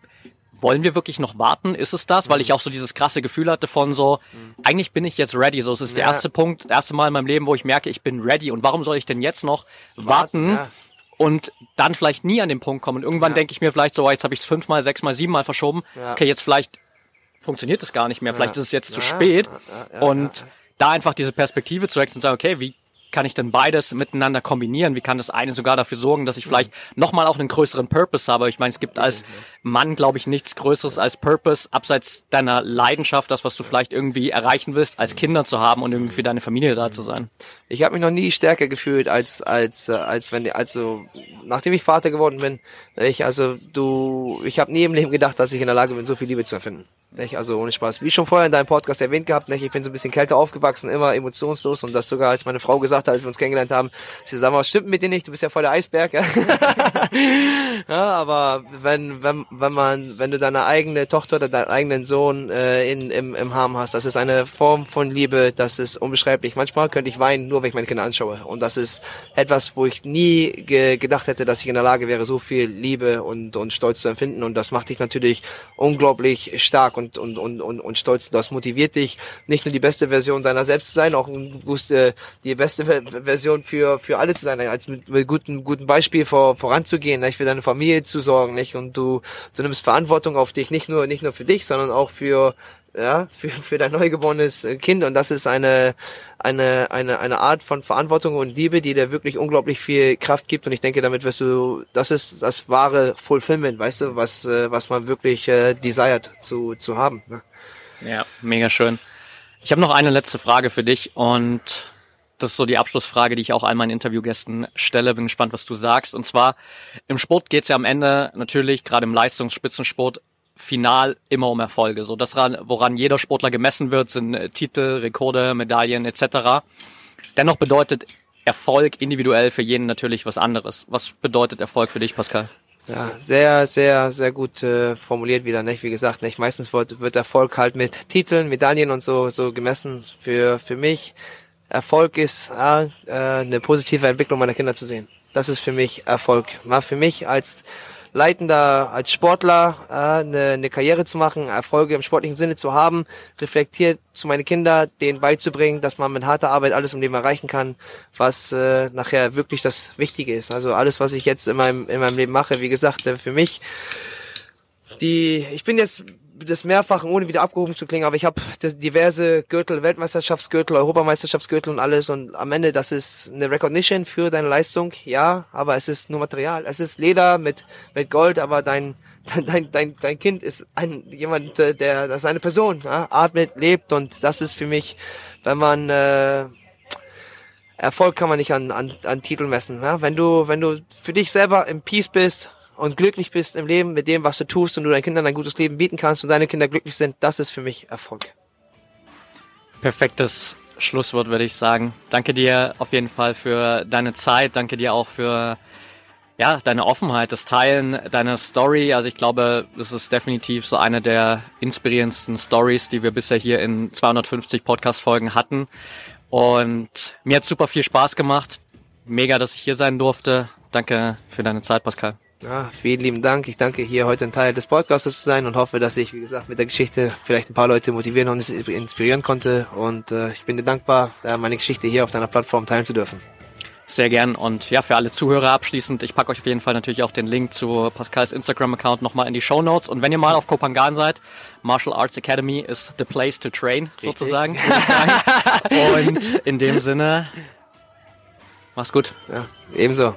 wollen wir wirklich noch warten? Ist es das? Weil ich auch so dieses krasse Gefühl hatte von so, eigentlich bin ich jetzt ready. So, es ist der erste Punkt, das erste Mal in meinem Leben, wo ich merke, ich bin ready. Und warum soll ich denn jetzt noch warten? Ja. Und dann vielleicht nie an den Punkt kommen. Und irgendwann ja. denke ich mir vielleicht so, oh, jetzt habe ich es fünfmal, sechsmal, siebenmal verschoben. Ja. Okay, jetzt vielleicht funktioniert es gar nicht mehr. Vielleicht ist es jetzt zu spät. Und da einfach diese Perspektive zu wechseln und sagen, okay, wie kann ich denn beides miteinander kombinieren? Wie kann das eine sogar dafür sorgen, dass ich vielleicht nochmal auch einen größeren Purpose habe? Ich meine, es gibt als Mann, glaube ich, nichts Größeres als Purpose, abseits deiner Leidenschaft, das, was du vielleicht irgendwie erreichen willst, als Kinder zu haben und irgendwie für deine Familie da zu sein. Ich habe mich noch nie stärker gefühlt, als, als, äh, als wenn, also, nachdem ich Vater geworden bin, ich, also, du, ich habe nie im Leben gedacht, dass ich in der Lage bin, so viel Liebe zu erfinden. Nicht? Also ohne Spaß. Wie schon vorher in deinem Podcast erwähnt gehabt, nicht? ich bin so ein bisschen kälter aufgewachsen, immer emotionslos und das sogar, als meine Frau gesagt hat, als wir uns kennengelernt haben, sie sagt, was stimmt mit dir nicht, du bist ja voll der Eisberg. Ja? ja, aber wenn, wenn, wenn man, wenn du deine eigene Tochter oder deinen eigenen Sohn äh, in, im, im Harm hast, das ist eine Form von Liebe, das ist unbeschreiblich. Manchmal könnte ich weinen, nur wenn ich meine Kinder anschaue. Und das ist etwas, wo ich nie ge gedacht hätte, dass ich in der Lage wäre, so viel Liebe und, und Stolz zu empfinden. Und das macht dich natürlich unglaublich stark und, und, und, und, und stolz. Das motiviert dich, nicht nur die beste Version seiner selbst zu sein, auch äh, die beste Version für, für alle zu sein, als mit, mit gutem, guten Beispiel vor, voranzugehen, nicht? für deine Familie zu sorgen, nicht? Und du, du nimmst Verantwortung auf dich, nicht nur, nicht nur für dich, sondern auch für, ja, für, für dein neugeborenes Kind und das ist eine, eine, eine, eine Art von Verantwortung und Liebe, die dir wirklich unglaublich viel Kraft gibt und ich denke, damit wirst du, das ist das wahre Fulfillment, weißt du, was, äh, was man wirklich äh, desired zu, zu haben. Ne? Ja, mega schön. Ich habe noch eine letzte Frage für dich und das ist so die Abschlussfrage, die ich auch all meinen Interviewgästen stelle. Bin gespannt, was du sagst. Und zwar, im Sport geht es ja am Ende natürlich, gerade im Leistungsspitzensport, final immer um Erfolge. So das, woran jeder Sportler gemessen wird, sind äh, Titel, Rekorde, Medaillen etc. Dennoch bedeutet Erfolg individuell für jeden natürlich was anderes. Was bedeutet Erfolg für dich, Pascal? Ja, sehr, sehr, sehr gut äh, formuliert wieder, nicht? Wie gesagt, nicht? Meistens wird, wird Erfolg halt mit Titeln, Medaillen und so, so gemessen. Für, für mich Erfolg ist, äh, eine positive Entwicklung meiner Kinder zu sehen. Das ist für mich Erfolg. War für mich als Leitender, als Sportler äh, eine, eine Karriere zu machen, Erfolge im sportlichen Sinne zu haben, reflektiert zu meinen Kindern, denen beizubringen, dass man mit harter Arbeit alles im Leben erreichen kann, was äh, nachher wirklich das Wichtige ist. Also alles, was ich jetzt in meinem, in meinem Leben mache, wie gesagt, äh, für mich, die, ich bin jetzt des Mehrfachen, ohne wieder abgehoben zu klingen, aber ich habe diverse Gürtel, Weltmeisterschaftsgürtel, Europameisterschaftsgürtel und alles und am Ende, das ist eine Recognition für deine Leistung, ja, aber es ist nur Material. Es ist Leder mit, mit Gold, aber dein, dein, dein, dein Kind ist ein, jemand, der, das ist eine Person, ja, atmet, lebt und das ist für mich, wenn man, äh, Erfolg kann man nicht an, an, an Titel messen. Ja? Wenn du, wenn du für dich selber im Peace bist, und glücklich bist im Leben mit dem, was du tust und du deinen Kindern ein gutes Leben bieten kannst und deine Kinder glücklich sind, das ist für mich Erfolg. Perfektes Schlusswort, würde ich sagen. Danke dir auf jeden Fall für deine Zeit. Danke dir auch für ja, deine Offenheit, das Teilen deiner Story. Also ich glaube, das ist definitiv so eine der inspirierendsten Stories, die wir bisher hier in 250 Podcast-Folgen hatten. Und mir hat super viel Spaß gemacht. Mega, dass ich hier sein durfte. Danke für deine Zeit, Pascal. Ja, vielen lieben Dank. Ich danke hier heute ein Teil des Podcasts zu sein und hoffe, dass ich, wie gesagt, mit der Geschichte vielleicht ein paar Leute motivieren und inspirieren konnte. Und äh, ich bin dir dankbar, meine Geschichte hier auf deiner Plattform teilen zu dürfen. Sehr gern. Und ja, für alle Zuhörer abschließend, ich packe euch auf jeden Fall natürlich auch den Link zu Pascals Instagram-Account nochmal in die Show Notes. Und wenn ihr mal auf Kopangan seid, Martial Arts Academy ist the place to train, Richtig. sozusagen. Und in dem Sinne, mach's gut. Ja, ebenso.